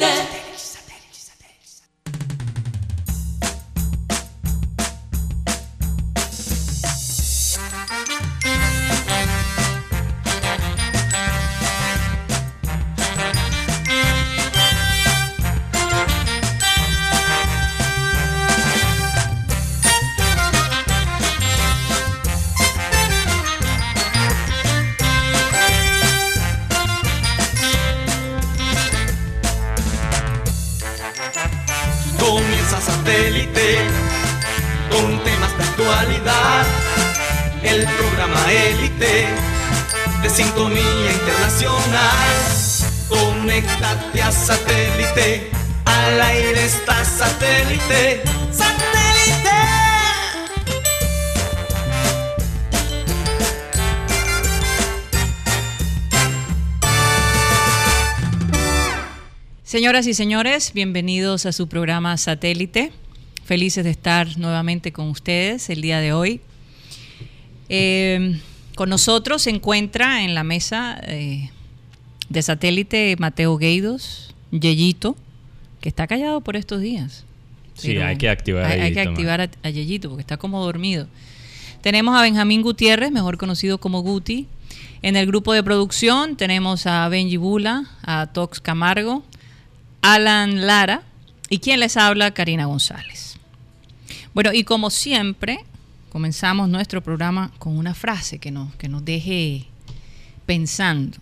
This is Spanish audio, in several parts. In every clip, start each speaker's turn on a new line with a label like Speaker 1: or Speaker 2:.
Speaker 1: satélite.
Speaker 2: Señoras y señores, bienvenidos a su programa Satélite. Felices de estar nuevamente con ustedes el día de hoy. Eh, con nosotros se encuentra en la mesa eh, de Satélite Mateo Gueidos, Yeyito, que está callado por estos días.
Speaker 3: Sí,
Speaker 2: Pero
Speaker 3: hay que activar a
Speaker 2: hay, hay que activar a, a Yeyito porque está como dormido. Tenemos a Benjamín Gutiérrez, mejor conocido como Guti. En el grupo de producción tenemos a Benji Bula, a Tox Camargo, Alan Lara y quien les habla, Karina González. Bueno, y como siempre, comenzamos nuestro programa con una frase que nos, que nos deje pensando.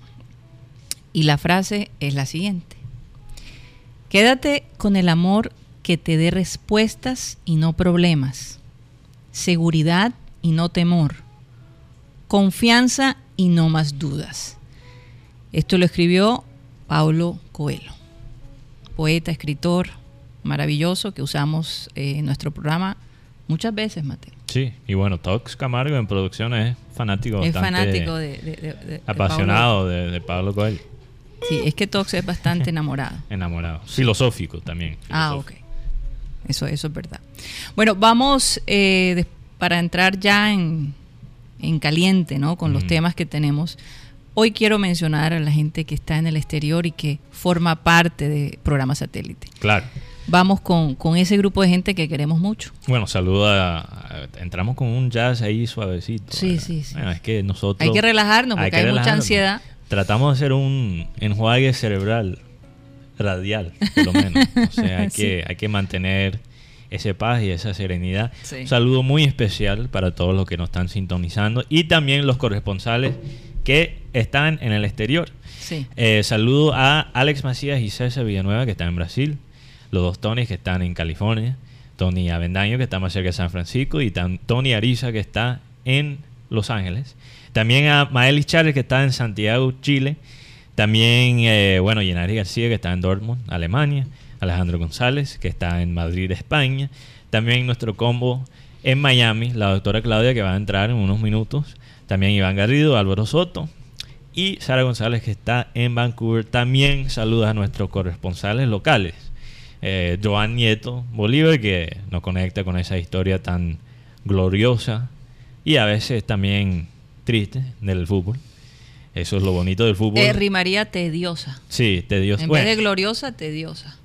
Speaker 2: Y la frase es la siguiente. Quédate con el amor que te dé respuestas y no problemas. Seguridad y no temor. Confianza y no más dudas. Esto lo escribió Paulo Coelho, poeta, escritor maravilloso que usamos eh, en nuestro programa muchas veces, Mateo.
Speaker 3: Sí, y bueno, Tox Camargo en producción es fanático
Speaker 2: Es fanático de, de- de- de- de
Speaker 3: apasionado de, de Pablo Coelho.
Speaker 2: Sí, es que Tox es bastante enamorado.
Speaker 3: Enamorado. Filosófico también.
Speaker 2: Ah, ok. Eso, eso es verdad. Bueno, vamos eh, para entrar ya en, en caliente, ¿no? Con los temas que tenemos. Hoy quiero mencionar a la gente que está en el exterior y que forma parte de programa satélite.
Speaker 3: Claro.
Speaker 2: Vamos con, con ese grupo de gente que queremos mucho.
Speaker 3: Bueno, saluda. Entramos con un jazz ahí suavecito.
Speaker 2: Sí,
Speaker 3: ¿verdad?
Speaker 2: sí, sí.
Speaker 3: Bueno, es que nosotros.
Speaker 2: Hay que relajarnos porque
Speaker 3: que
Speaker 2: hay mucha ansiedad.
Speaker 3: Tratamos de hacer un enjuague cerebral radial, por lo menos. O sea, hay,
Speaker 2: Sí.
Speaker 3: que, hay que mantener ese paz y esa serenidad.
Speaker 2: Sí.
Speaker 3: Un saludo muy especial para todos los que nos están sintonizando y también los corresponsales que están en el exterior.
Speaker 2: Sí.
Speaker 3: Eh, saludo a Alex Macías y César Villanueva, que están en Brasil. Los dos Tonys que están en California. Tony Avendaño, que está más cerca de San Francisco. Y tan- Tony Ariza, que está en Los Ángeles. También a Maelis Chávez, que está en Santiago, Chile. También, eh, bueno, Yenari García, que está en Dortmund, Alemania. Alejandro González, que está en Madrid, España. También nuestro combo en Miami, la doctora Claudia, que va a entrar en unos minutos. También Iván Garrido, Álvaro Soto. Y Sara González, que está en Vancouver. También saluda a nuestros corresponsales locales. Eh, Joan Nieto Bolívar, que nos conecta con esa historia tan gloriosa y a veces también triste del fútbol. Eso es lo bonito del fútbol.
Speaker 2: Eh, rimaría tediosa.
Speaker 3: sí, te dio
Speaker 2: En
Speaker 3: bueno,
Speaker 2: vez de gloriosa, tediosa.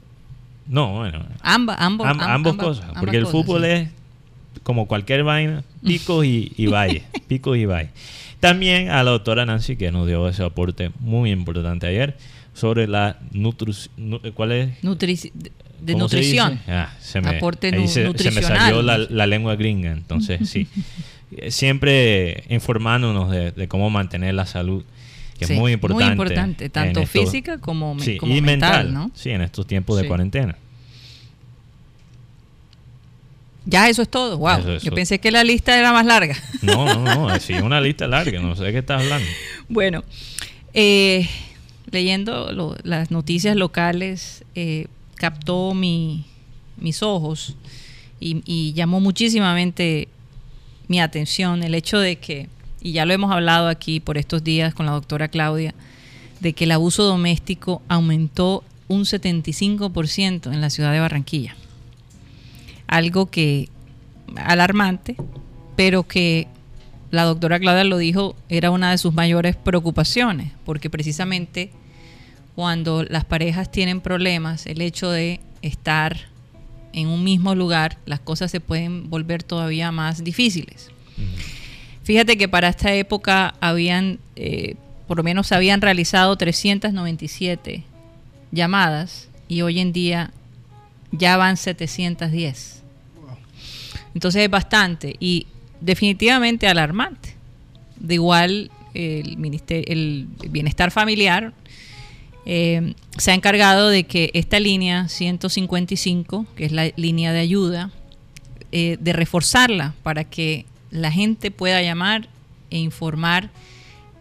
Speaker 3: No, bueno.
Speaker 2: Amba, ambos,
Speaker 3: Am-
Speaker 2: am-
Speaker 3: ambos
Speaker 2: ambas-
Speaker 3: cosas.
Speaker 2: ambas
Speaker 3: Porque el
Speaker 2: cosas,
Speaker 3: fútbol
Speaker 2: sí.
Speaker 3: es como cualquier vaina, picos y, y valle. picos y valle. También a la doctora Nancy, que nos dio ese aporte muy importante ayer sobre la nutrición. ¿Cuál es?
Speaker 2: De, de
Speaker 3: ¿Cómo se
Speaker 2: nutrición.
Speaker 3: dice? Ah, se me,
Speaker 2: Aporte nu-
Speaker 3: se, se me
Speaker 2: nutricional.
Speaker 3: salió la, la lengua gringa, entonces sí. Eh, Siempre informándonos de, de cómo mantener la salud, que
Speaker 2: Sí,
Speaker 3: es muy importante.
Speaker 2: Muy importante, tanto física como,
Speaker 3: sí,
Speaker 2: como
Speaker 3: y
Speaker 2: mental,
Speaker 3: mental,
Speaker 2: ¿no?
Speaker 3: Sí, en estos tiempos de
Speaker 2: Sí.
Speaker 3: cuarentena.
Speaker 2: Ya eso es todo. Wow.
Speaker 3: Eso es
Speaker 2: Yo pensé que la lista era más larga.
Speaker 3: No, no, no, sí, una lista larga, no sé de qué estás hablando.
Speaker 2: bueno, eh, leyendo lo- las noticias locales, eh, captó mi- mis ojos y, y llamó muchísimamente mi atención el hecho de que, y ya lo hemos hablado aquí por estos días con la doctora Claudia, de que el abuso doméstico aumentó un 75% en la ciudad de Barranquilla. Algo que alarmante, pero que la doctora Claudia lo dijo, era una de sus mayores preocupaciones, porque precisamente cuando las parejas tienen problemas, el hecho de estar en un mismo lugar, las cosas se pueden volver todavía más difíciles. Fíjate que para esta época habían, eh, por lo menos habían realizado 397 llamadas y hoy en día ya van 710. Entonces es bastante y definitivamente alarmante. De igual, el, ministerio, el bienestar familiar eh, se ha encargado de que esta línea 155, que es la línea de ayuda, eh, de reforzarla para que la gente pueda llamar e informar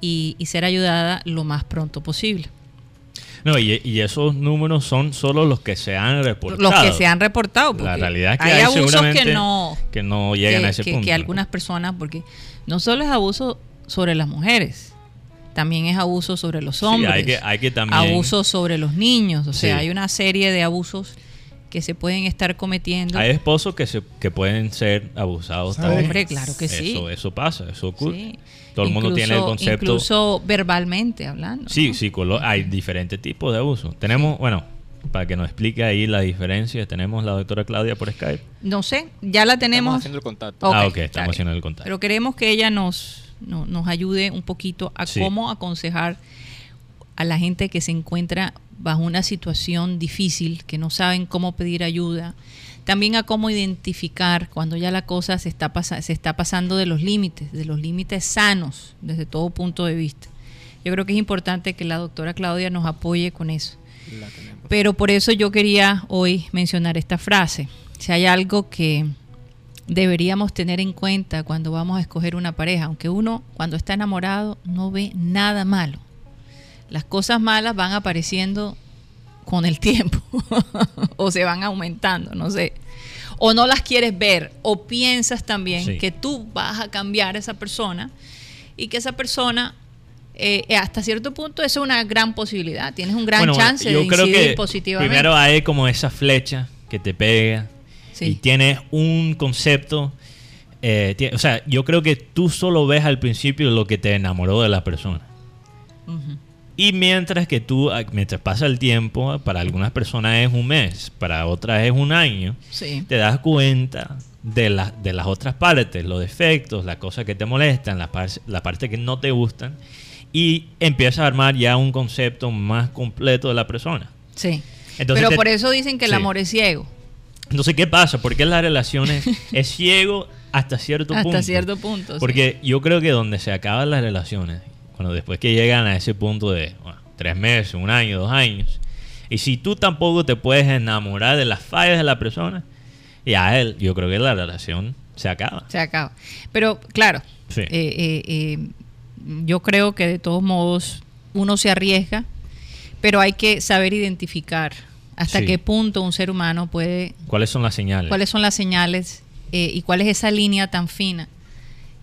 Speaker 2: y, ser ayudada lo más pronto posible.
Speaker 3: No, y, esos números son solo los que se han reportado.
Speaker 2: Los que se han reportado.
Speaker 3: La realidad es que
Speaker 2: hay, abusos que no,
Speaker 3: que no llegan a ese punto.
Speaker 2: Que algunas personas, porque no solo es abuso sobre las mujeres, también es abuso sobre los hombres.
Speaker 3: hay que, hay que también...
Speaker 2: Abuso sobre los niños. O sea, hay una serie de abusos que se pueden estar cometiendo.
Speaker 3: Hay esposos que, se, que pueden ser abusados
Speaker 2: también. Hombre, claro que sí.
Speaker 3: Eso, eso pasa, eso ocurre. Todo el mundo tiene el concepto.
Speaker 2: Incluso verbalmente hablando.
Speaker 3: Sí, sí, hay diferentes tipos de abuso. Tenemos, bueno, para que nos explique ahí la diferencia, tenemos la doctora Claudia por Skype.
Speaker 2: No sé, ya la tenemos.
Speaker 1: Estamos haciendo el contacto.
Speaker 3: ah, ok, estamos haciendo el contacto.
Speaker 2: Pero queremos que ella nos nos ayude un poquito a cómo aconsejar a la gente que se encuentra bajo una situación difícil, que no saben cómo pedir ayuda, también a cómo identificar cuando ya la cosa se está, se está pasando de los límites, de los límites sanos desde todo punto de vista. Yo creo que es importante que la doctora Claudia nos apoye con eso. Pero por eso yo quería hoy mencionar esta frase. Si hay algo que deberíamos tener en cuenta cuando vamos a escoger una pareja, aunque uno cuando está enamorado no ve nada malo. Las cosas malas van apareciendo con el tiempo o se van aumentando, no sé. O no las quieres ver o piensas también que tú vas a cambiar a esa persona y que esa persona eh, hasta cierto punto eso es una gran posibilidad. Tienes un gran chance de incidir positivamente.
Speaker 3: Primero hay como esa flecha que te pega y tienes un concepto. Eh, o sea, yo creo que tú solo ves al principio lo que te enamoró de la persona. Y mientras que tú, ah, mientras pasa el tiempo, para algunas personas es un mes, para otras es un año, te das cuenta de, de las otras partes, los defectos, las cosas que te molestan, las la partes que no te gustan, y empiezas a armar ya un concepto más completo de la persona.
Speaker 2: Sí. Pero por eso dicen que el amor es ciego.
Speaker 3: Entonces, ¿qué pasa? Porque las relaciones es ciego hasta cierto punto.
Speaker 2: Hasta cierto punto.
Speaker 3: Porque yo creo que donde se acaban las relaciones, cuando después que llegan a ese punto de tres meses, un año, dos años, y si tú tampoco te puedes enamorar de las fallas de la persona, ya él, yo creo que la relación se acaba.
Speaker 2: Se acaba. Pero claro, eh, eh, eh, yo creo que de todos modos uno se arriesga, pero hay que saber identificar hasta qué punto un ser humano puede...
Speaker 3: ¿Cuáles son las señales?
Speaker 2: ¿Cuáles son las señales y cuál es esa línea tan fina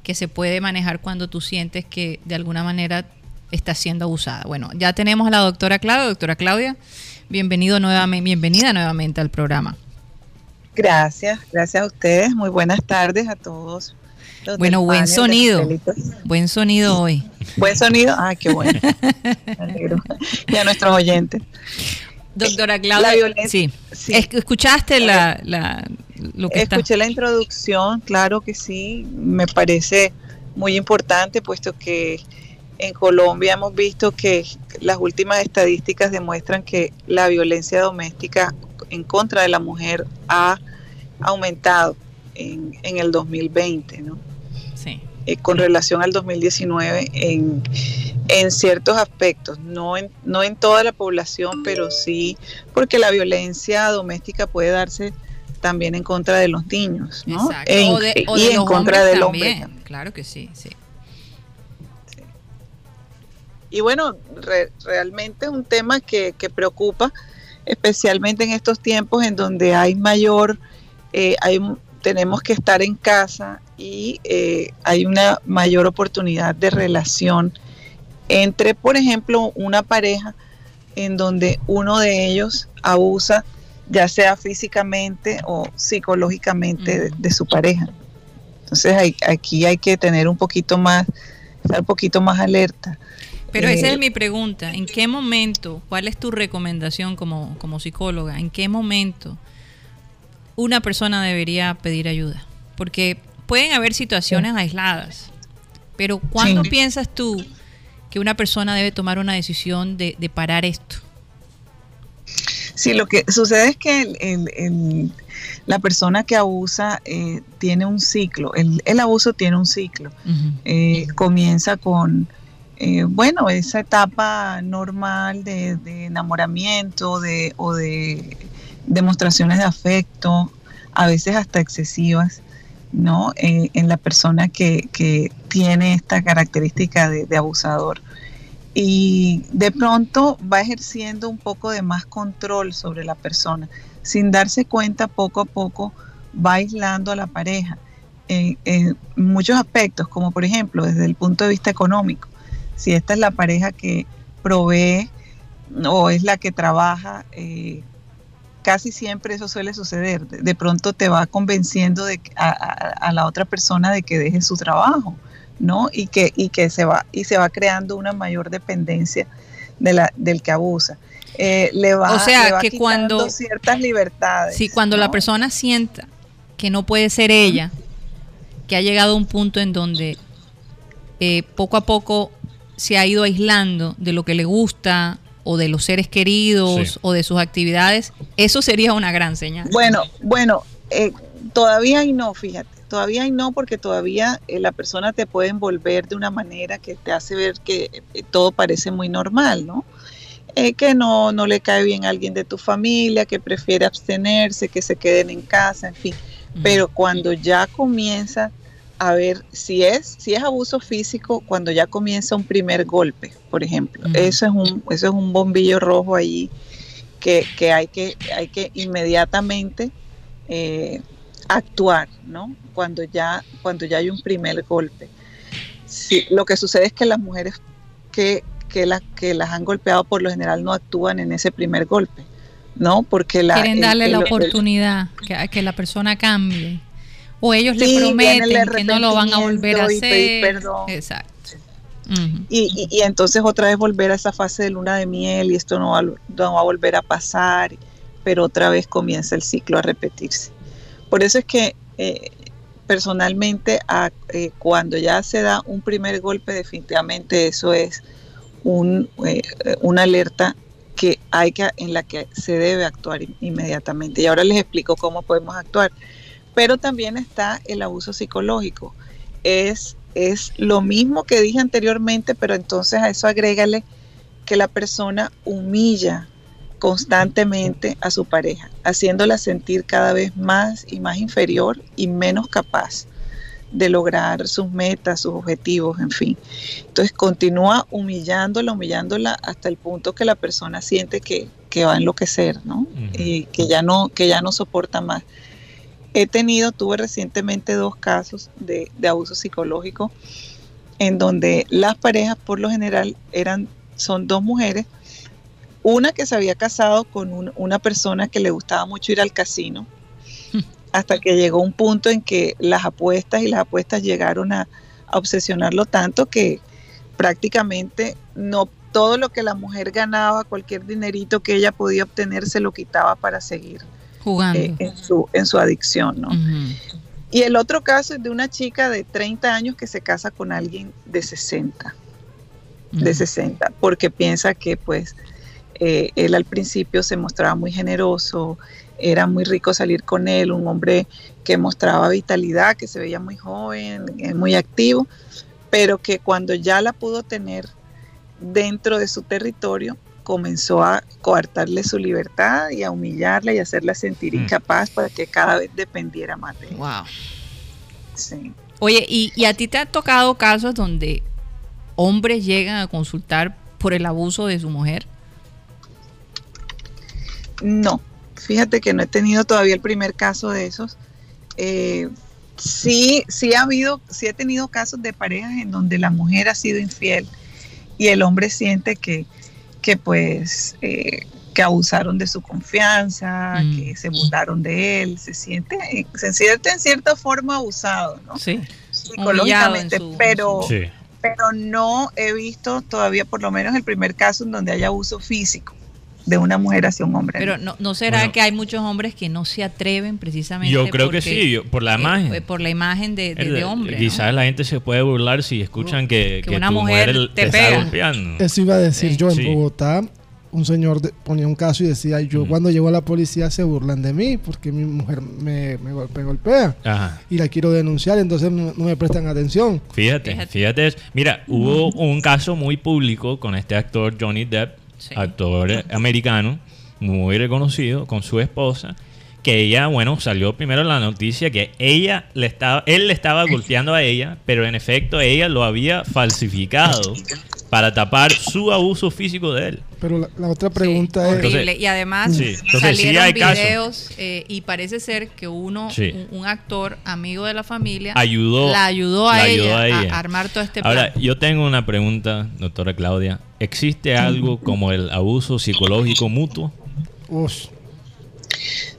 Speaker 2: que se puede manejar cuando tú sientes que de alguna manera está siendo abusada? Bueno, ya tenemos a la doctora Claudia. Doctora Claudia, bienvenido nuevamente, bienvenida nuevamente al programa.
Speaker 4: Gracias, gracias a ustedes. Muy buenas tardes a todos.
Speaker 2: Bueno, buen sonido. Buen sonido hoy.
Speaker 4: Buen sonido. Ah, qué bueno. y a nuestros oyentes.
Speaker 2: Doctora Claudia, la violencia, sí. ¿Escuchaste la,
Speaker 4: lo que Escuché la introducción, claro que sí, me parece muy importante, puesto que en Colombia hemos visto que las últimas estadísticas demuestran que la violencia doméstica en contra de la mujer ha aumentado en, en el 2020, ¿no? Sí. Eh, con relación al 2019 en, en ciertos aspectos, no en, no en toda la población, pero sí porque la violencia doméstica puede darse también en contra de los niños, ¿no?
Speaker 2: y en contra del hombre. Claro que sí, sí.
Speaker 4: Y bueno, realmente es un tema que, que, preocupa, especialmente en estos tiempos en donde hay mayor, eh, hay tenemos que estar en casa y eh, hay una mayor oportunidad de relación entre, por ejemplo, una pareja en donde uno de ellos abusa ya sea físicamente o psicológicamente de, su pareja. Entonces aquí hay que tener un poquito más, estar un poquito más alerta.
Speaker 2: Pero esa es mi pregunta. ¿En qué momento, cuál es tu recomendación como, como psicóloga? ¿En qué momento una persona debería pedir ayuda? Porque pueden haber situaciones aisladas, pero ¿cuándo piensas tú que una persona debe tomar una decisión de, parar esto?
Speaker 4: Sí, lo que sucede es que la persona que abusa eh, tiene un ciclo, el, abuso tiene un ciclo. Eh, comienza con, eh, bueno, esa etapa normal de, enamoramiento de, o de demostraciones de afecto, a veces hasta excesivas. ¿no? Eh, en la persona que, tiene esta característica de, abusador. Y de pronto va ejerciendo un poco de más control sobre la persona. Sin darse cuenta, poco a poco va aislando a la pareja en, muchos aspectos, como por ejemplo desde el punto de vista económico. Si esta es la pareja que provee o es la que trabaja, eh, casi siempre eso suele suceder. De, pronto te va convenciendo de, a, la otra persona de que deje su trabajo, ¿no? Y que, y que se va, y se va creando una mayor dependencia de la, del que abusa.
Speaker 2: Eh, le va, o sea, que cuando
Speaker 4: ciertas libertades.
Speaker 2: Sí, cuando la persona sienta que no puede ser ella, que ha llegado a un punto en donde eh, poco a poco se ha ido aislando de lo que le gusta, o de los seres queridos o de sus actividades, eso sería una gran señal.
Speaker 4: Bueno, bueno, eh, todavía y no, fíjate, todavía y no porque todavía eh, la persona te puede envolver de una manera que te hace ver que eh, todo parece muy normal, ¿no? que no, no le cae bien a alguien de tu familia, que prefiere abstenerse, que se queden en casa, en fin. Pero cuando ya comienza a ver si es, si es abuso físico cuando ya comienza un primer golpe, por ejemplo. Eso, es un, eso es un bombillo rojo ahí que, hay, que hay que inmediatamente eh, actuar, ¿no? Cuando ya, cuando ya hay un primer golpe. Sí, lo que sucede es que las mujeres que, que, que las han golpeado por lo general no actúan en ese primer golpe, ¿no? Porque la,
Speaker 2: quieren darle la oportunidad que, que la persona cambie. O ellos le prometen que no lo van a volver a hacer. Exacto.
Speaker 4: y, y, entonces otra vez volver a esa fase de luna de miel y esto no va, no va a volver a pasar, pero otra vez comienza el ciclo a repetirse. Por eso es que eh, personalmente eh, cuando ya se da un primer golpe, definitivamente eso es eh, una alerta que hay que, en la que se debe actuar inmediatamente. Y ahora les explico cómo podemos actuar pero también está el abuso psicológico. Es, es lo mismo que dije anteriormente, pero entonces a eso agrégale que la persona humilla constantemente a su pareja, haciéndola sentir cada vez más y más inferior y menos capaz de lograr sus metas, sus objetivos, en fin. Entonces continúa humillándola, humillándola hasta el punto que la persona siente que, va a enloquecer, ¿no? Y que ya no, que ya no soporta más. He tenido, tuve recientemente dos casos de, abuso psicológico en donde las parejas por lo general eran, son dos mujeres, una que se había casado con una persona que le gustaba mucho ir al casino, hasta que llegó un punto en que las apuestas y las apuestas llegaron a, a obsesionarlo tanto que prácticamente no todo lo que la mujer ganaba, cualquier dinerito que ella podía obtener, se lo quitaba para seguir
Speaker 2: Jugando.
Speaker 4: Eh, en, su, en su adicción, ¿no? Y el otro caso es de una chica de 30 años que se casa con alguien de 60, de 60, porque piensa que pues eh, él al principio se mostraba muy generoso, era muy rico salir con él, un hombre que mostraba vitalidad, que se veía muy joven, eh, muy activo, pero que cuando ya la pudo tener dentro de su territorio, comenzó a coartarle su libertad y a humillarla y a hacerla sentir mm. incapaz para que cada vez dependiera más de él.
Speaker 2: Wow. Sí. Oye, ¿y, a ti te ha tocado casos donde hombres llegan a consultar por el abuso de su mujer?
Speaker 4: No, fíjate que no he tenido todavía el primer caso de esos. Eh, sí, sí ha habido, sí he tenido casos de parejas en donde la mujer ha sido infiel y el hombre siente que que pues eh, que abusaron de su confianza, mm. que se burlaron de él, se siente, se siente en cierta forma abusado, ¿no?
Speaker 2: Sí.
Speaker 4: Psicológicamente, pero, pero no he visto todavía, por lo menos, el primer caso en donde haya abuso físico de una mujer hacia un hombre.
Speaker 2: Pero no, no será que hay muchos hombres que no se atreven precisamente.
Speaker 3: Yo creo que sí, por la imagen.
Speaker 2: Eh, por la imagen de, de, hombre.
Speaker 3: Quizás la gente se puede burlar si escuchan que, que, una mujer, te, está golpeando.
Speaker 1: Eso iba a decir yo en Bogotá. Un señor ponía un caso y decía, yo cuando llego a la policía se burlan de mí porque mi mujer me, me, golpea y la quiero denunciar, entonces no, me prestan atención.
Speaker 3: Fíjate, fíjate, Mira, hubo un caso muy público con este actor Johnny Depp actor americano, muy reconocido, con su esposa, que ella, bueno, salió primero la noticia que ella le estaba, él le estaba golpeando a ella, pero en efecto ella lo había falsificado para tapar su abuso físico de él.
Speaker 1: Pero la, otra pregunta
Speaker 2: es... y además salieron videos eh, y parece ser que uno, un, actor amigo de la familia,
Speaker 3: ayudó,
Speaker 2: la ayudó a, ella, a, armar todo este
Speaker 3: plan. Ahora, yo tengo una pregunta, doctora Claudia. ¿Existe algo como el abuso psicológico mutuo?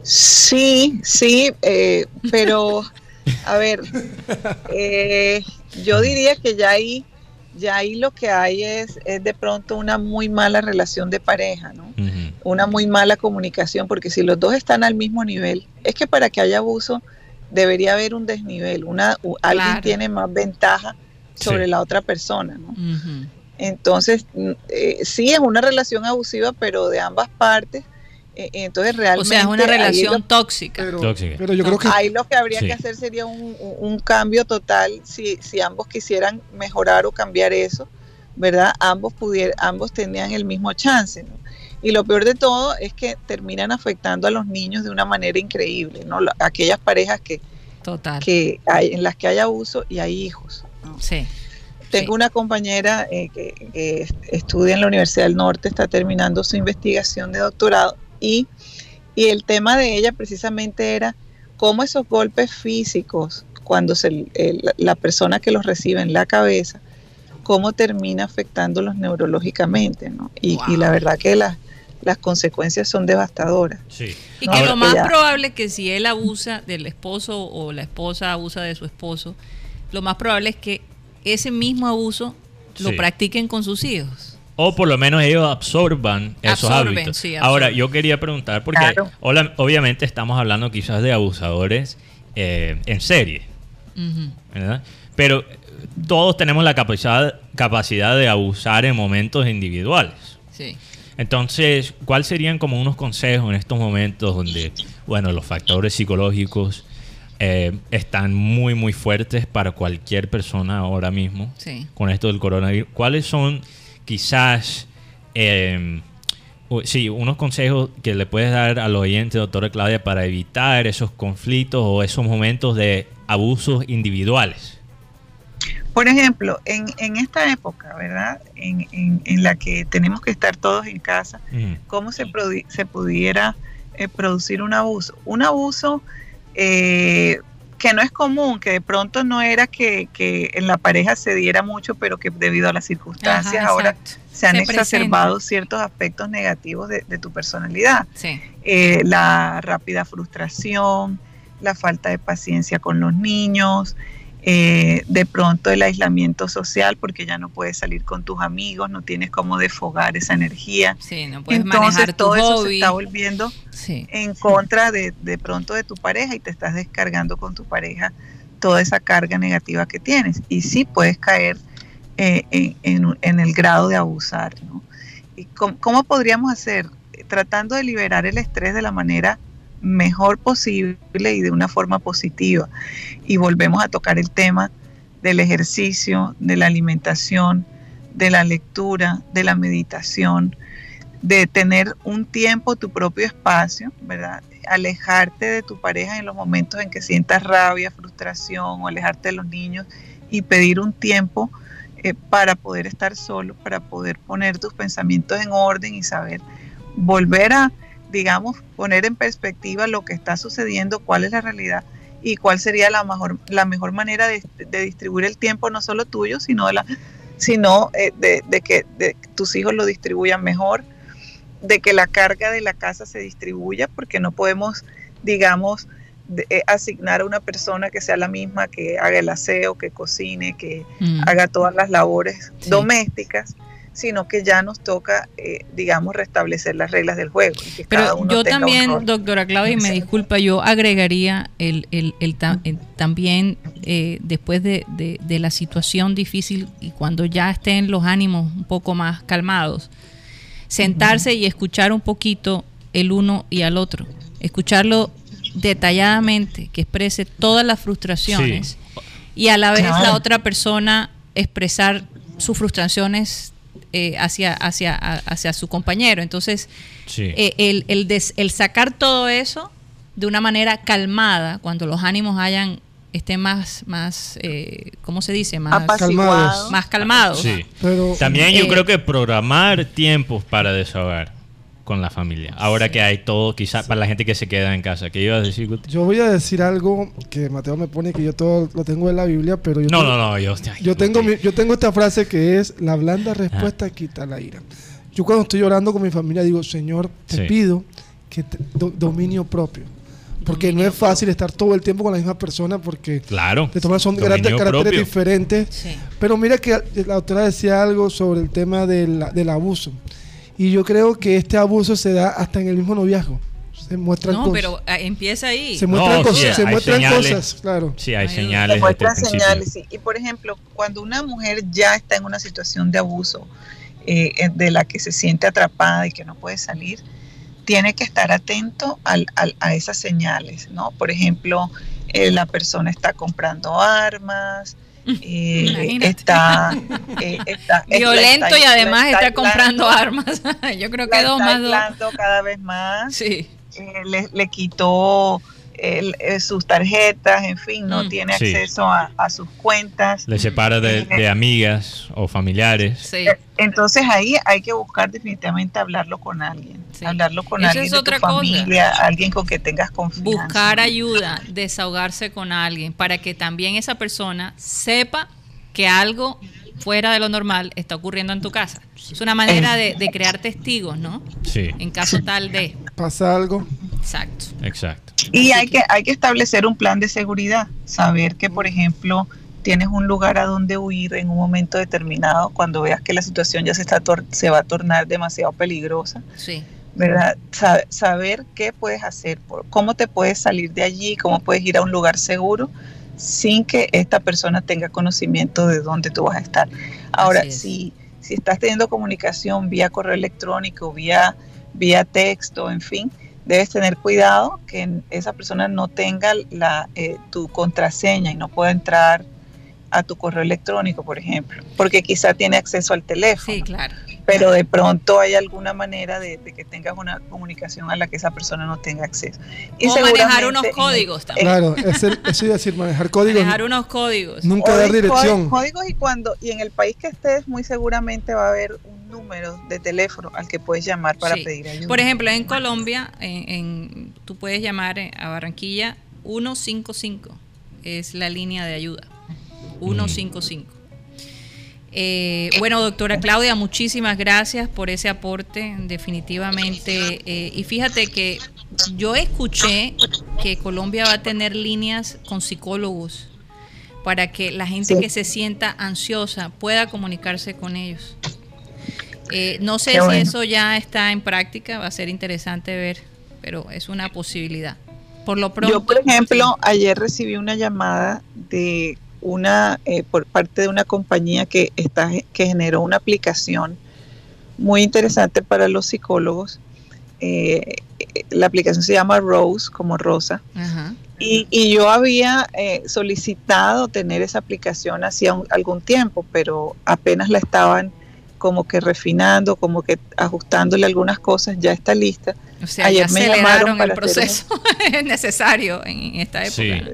Speaker 4: Sí, sí, eh, pero a ver, eh, yo diría que ya ahí ya ahí lo que hay es, es de pronto una muy mala relación de pareja, ¿no? Una muy mala comunicación, porque si los dos están al mismo nivel, es que para que haya abuso debería haber un desnivel, una, alguien tiene más ventaja sobre la otra persona, ¿no? Entonces, mm, eh, sí es una relación abusiva, pero de ambas partes entonces realmente... O
Speaker 2: sea, es una relación tóxica.
Speaker 1: Pero, yo creo que...
Speaker 4: Ahí lo que habría que hacer sería un, cambio total si, si ambos quisieran mejorar o cambiar eso, ¿verdad? Ambos, pudier, ambos tenían el mismo chance, ¿no? Y lo peor de todo es que terminan afectando a los niños de una manera increíble, ¿no? Aquellas parejas que,
Speaker 2: Total.
Speaker 4: que hay, en las que hay abuso y hay hijos.
Speaker 2: Sí.
Speaker 4: Tengo una compañera eh, que, que, estudia en la Universidad del Norte, está terminando su investigación de doctorado y, el tema de ella precisamente era cómo esos golpes físicos, cuando se, la persona que los recibe en la cabeza, cómo termina afectándolos neurológicamente, ¿no? Y, la verdad que las, las consecuencias son devastadoras.
Speaker 2: Y que lo más probable es que si él abusa del esposo o la esposa abusa de su esposo, lo más probable es que ese mismo abuso lo practiquen con sus hijos.
Speaker 3: O por lo menos ellos absorban esos hábitos. Ahora, yo quería preguntar, porque obviamente estamos hablando quizás de abusadores eh, en serie, ¿verdad? Pero eh, todos tenemos la capacidad, capacidad de abusar en momentos individuales.
Speaker 2: Sí.
Speaker 3: Entonces, ¿cuáles serían como unos consejos en estos momentos donde, bueno, los factores psicológicos eh, están muy, muy fuertes para cualquier persona ahora mismo con esto del coronavirus? ¿Cuáles son quizás, eh, sí, unos consejos que le puedes dar al oyente, doctora Claudia, para evitar esos conflictos o esos momentos de abusos individuales.
Speaker 4: Por ejemplo, en, en esta época, ¿verdad? En, en, la que tenemos que estar todos en casa, ¿cómo se, se pudiera eh, producir un abuso? Un abuso eh, que no es común, que de pronto no era que, en la pareja se diera mucho, pero que debido a las circunstancias ahora se han exacerbado ciertos aspectos negativos de, tu personalidad. Eh, la rápida frustración, la falta de paciencia con los niños, eh, de pronto el aislamiento social porque ya no puedes salir con tus amigos, no tienes cómo desfogar esa energía.
Speaker 2: Sí, no puedes Entonces
Speaker 4: todo eso se está volviendo en contra de, de pronto de tu pareja y te estás descargando con tu pareja toda esa carga negativa que tienes. Y sí puedes caer eh, en, en, el grado de abusar. ¿no? ¿Y cómo, cómo podríamos hacer? Tratando de liberar el estrés de la manera mejor posible y de una forma positiva. Y volvemos a tocar el tema del ejercicio, de la alimentación, de la lectura, de la meditación, de tener un tiempo, tu propio espacio, ¿verdad? Alejarte de tu pareja en los momentos en que sientas rabia, frustración o alejarte de los niños y pedir un tiempo eh, para poder estar solo, para poder poner tus pensamientos en orden y saber volver a digamos, poner en perspectiva lo que está sucediendo, cuál es la realidad y cuál sería la mejor, la mejor manera de, distribuir el tiempo, no solo tuyo, sino de, la, sino, eh, de, que tus hijos lo distribuyan mejor, de que la carga de la casa se distribuya, porque no podemos, digamos, eh, asignar a una persona que sea la misma, que haga el aseo, que cocine, que mm. haga todas las labores domésticas, sino que ya nos toca, eh, digamos, restablecer las reglas del juego.
Speaker 2: Pero yo también, doctora Claudia, y me disculpa, yo agregaría el, el, el, también eh, después de, de, la situación difícil y cuando ya estén los ánimos un poco más calmados, sentarse y escuchar un poquito el uno y al otro, escucharlo detalladamente, que exprese todas las frustraciones y a la vez la otra persona expresar sus frustraciones eh, hacia, hacia, hacia su compañero. Entonces, eh, el, el, el, sacar todo eso de una manera calmada, cuando los ánimos hayan estén más, más eh, ¿cómo se dice? Más
Speaker 4: calmados.
Speaker 2: Más calmados.
Speaker 3: También yo creo que programar tiempos para desahogar con la familia. Ahora que hay todo, quizás para la gente que se queda en casa. ¿Qué ibas a decir,
Speaker 1: Yo voy a decir algo que Mateo me pone que yo todo lo tengo en la Biblia, pero yo
Speaker 3: No,
Speaker 1: tengo,
Speaker 3: no, no, yo,
Speaker 1: yo tengo yo tengo esta frase que es la blanda respuesta quita la ira. Yo cuando estoy llorando con mi familia digo, "Señor, te pido que dominio propio." Porque no es fácil estar todo el tiempo con la misma persona porque
Speaker 3: claro,
Speaker 1: de todas son caracteres diferentes. Pero mira que la doctora decía algo sobre el tema del, del abuso. Y yo creo que este abuso se da hasta en el mismo noviazgo. Se muestran
Speaker 2: no, pero ah, empieza ahí.
Speaker 1: Se muestran, cosas, se muestran cosas, claro.
Speaker 3: Sí, hay señales.
Speaker 4: Se muestran señales, sí. Y por ejemplo, cuando una mujer ya está en una situación de abuso, eh, de la que se siente atrapada y que no puede salir, tiene que estar atento al, al, a esas señales, ¿no? Por ejemplo, eh, la persona está comprando armas, eh, está,
Speaker 2: eh, está, violento y además está, comprando armas. Yo creo que dos más
Speaker 4: dos. cada vez más. Sí. Eh, le, le, quitó eh, sus tarjetas, en fin, no mm. tiene acceso a, sus cuentas.
Speaker 3: Le separa de, eh, amigas o familiares.
Speaker 4: Eh, entonces ahí hay que buscar definitivamente hablarlo con alguien, hablarlo con alguien de tu familia, alguien con que tengas confianza.
Speaker 2: Buscar ayuda, desahogarse con alguien para que también esa persona sepa que algo fuera de lo normal está ocurriendo en tu casa. Es una manera de, de crear testigos, ¿no?
Speaker 3: Sí.
Speaker 2: En caso tal de...
Speaker 1: Pasa algo.
Speaker 2: Exacto.
Speaker 3: Exacto.
Speaker 4: Y hay que, hay que establecer un plan de seguridad, saber que, por ejemplo, tienes un lugar a donde huir en un momento determinado cuando veas que la situación ya se, está se va a tornar demasiado peligrosa.
Speaker 2: Sí.
Speaker 4: ¿Verdad? saber qué puedes hacer, cómo te puedes salir de allí, cómo puedes ir a un lugar seguro sin que esta persona tenga conocimiento de dónde tú vas a estar. Ahora, si, si estás teniendo comunicación vía correo electrónico, vía, vía texto, en fin, debes tener cuidado que esa persona no tenga la, eh, tu contraseña y no pueda entrar a tu correo electrónico, por ejemplo, porque quizá tiene acceso al teléfono.
Speaker 2: Sí, claro.
Speaker 4: Pero de pronto hay alguna manera de, que tengas una comunicación a la que esa persona no tenga acceso.
Speaker 2: Y o manejar unos códigos también.
Speaker 1: Claro, eso es decir, manejar códigos.
Speaker 2: Manejar unos códigos.
Speaker 1: Nunca dar dirección.
Speaker 4: Códigos y cuando, y en el país que estés, muy seguramente va a haber un número de teléfono al que puedes llamar para pedir ayuda.
Speaker 2: Por ejemplo, en Colombia, en, tú puedes llamar a Barranquilla 155, es la línea de ayuda. 155. Eh, bueno, doctora Claudia, muchísimas gracias por ese aporte, definitivamente. Eh, y fíjate que yo escuché que Colombia va a tener líneas con psicólogos para que la gente que se sienta ansiosa pueda comunicarse con ellos. Eh, no sé si eso ya está en práctica, va a ser interesante ver, pero es una posibilidad. Por lo pronto.
Speaker 4: Yo, por ejemplo, ayer recibí una llamada de una eh, por parte de una compañía que está que generó una aplicación muy interesante para los psicólogos. Eh, la aplicación se llama Rose, como Rosa. Y, y, yo había solicitado tener esa aplicación hacía algún tiempo, pero apenas la estaban como que refinando, como que ajustándole algunas cosas, ya está lista.
Speaker 2: O sea, ayer me llamaron para el proceso necesario en esta época.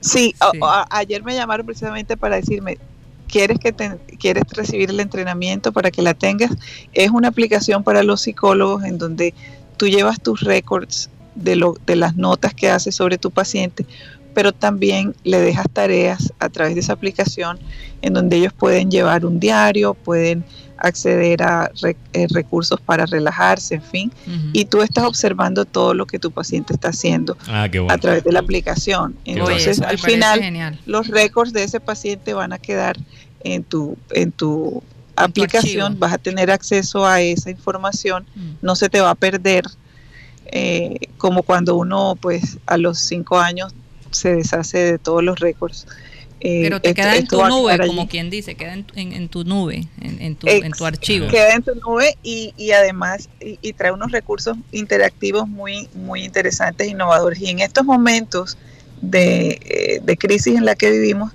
Speaker 4: Sí, ayer me llamaron precisamente para decirme, ¿quieres, que ¿quieres recibir el entrenamiento para que la tengas? Es una aplicación para los psicólogos en donde tú llevas tus récords de, lo, de las notas que haces sobre tu paciente, pero también le dejas tareas a través de esa aplicación en donde ellos pueden llevar un diario, pueden acceder a eh, recursos para relajarse, en fin, y tú estás observando todo lo que tu paciente está haciendo ah, a través de la aplicación. Entonces, al final, los récords de ese paciente van a quedar en tu, en tu aplicación, vas a tener acceso a esa información, mm. no se te va a perder. Eh, como cuando uno pues a los cinco años se deshace de todos los récords
Speaker 2: eh, Pero te queda en tu nube, como quien dice, queda en, tu nube, en, tu, en, tu, archivo.
Speaker 4: Queda en tu nube y, y además y, trae unos recursos interactivos muy, muy interesantes, innovadores. Y en estos momentos de, eh, de crisis en la que vivimos,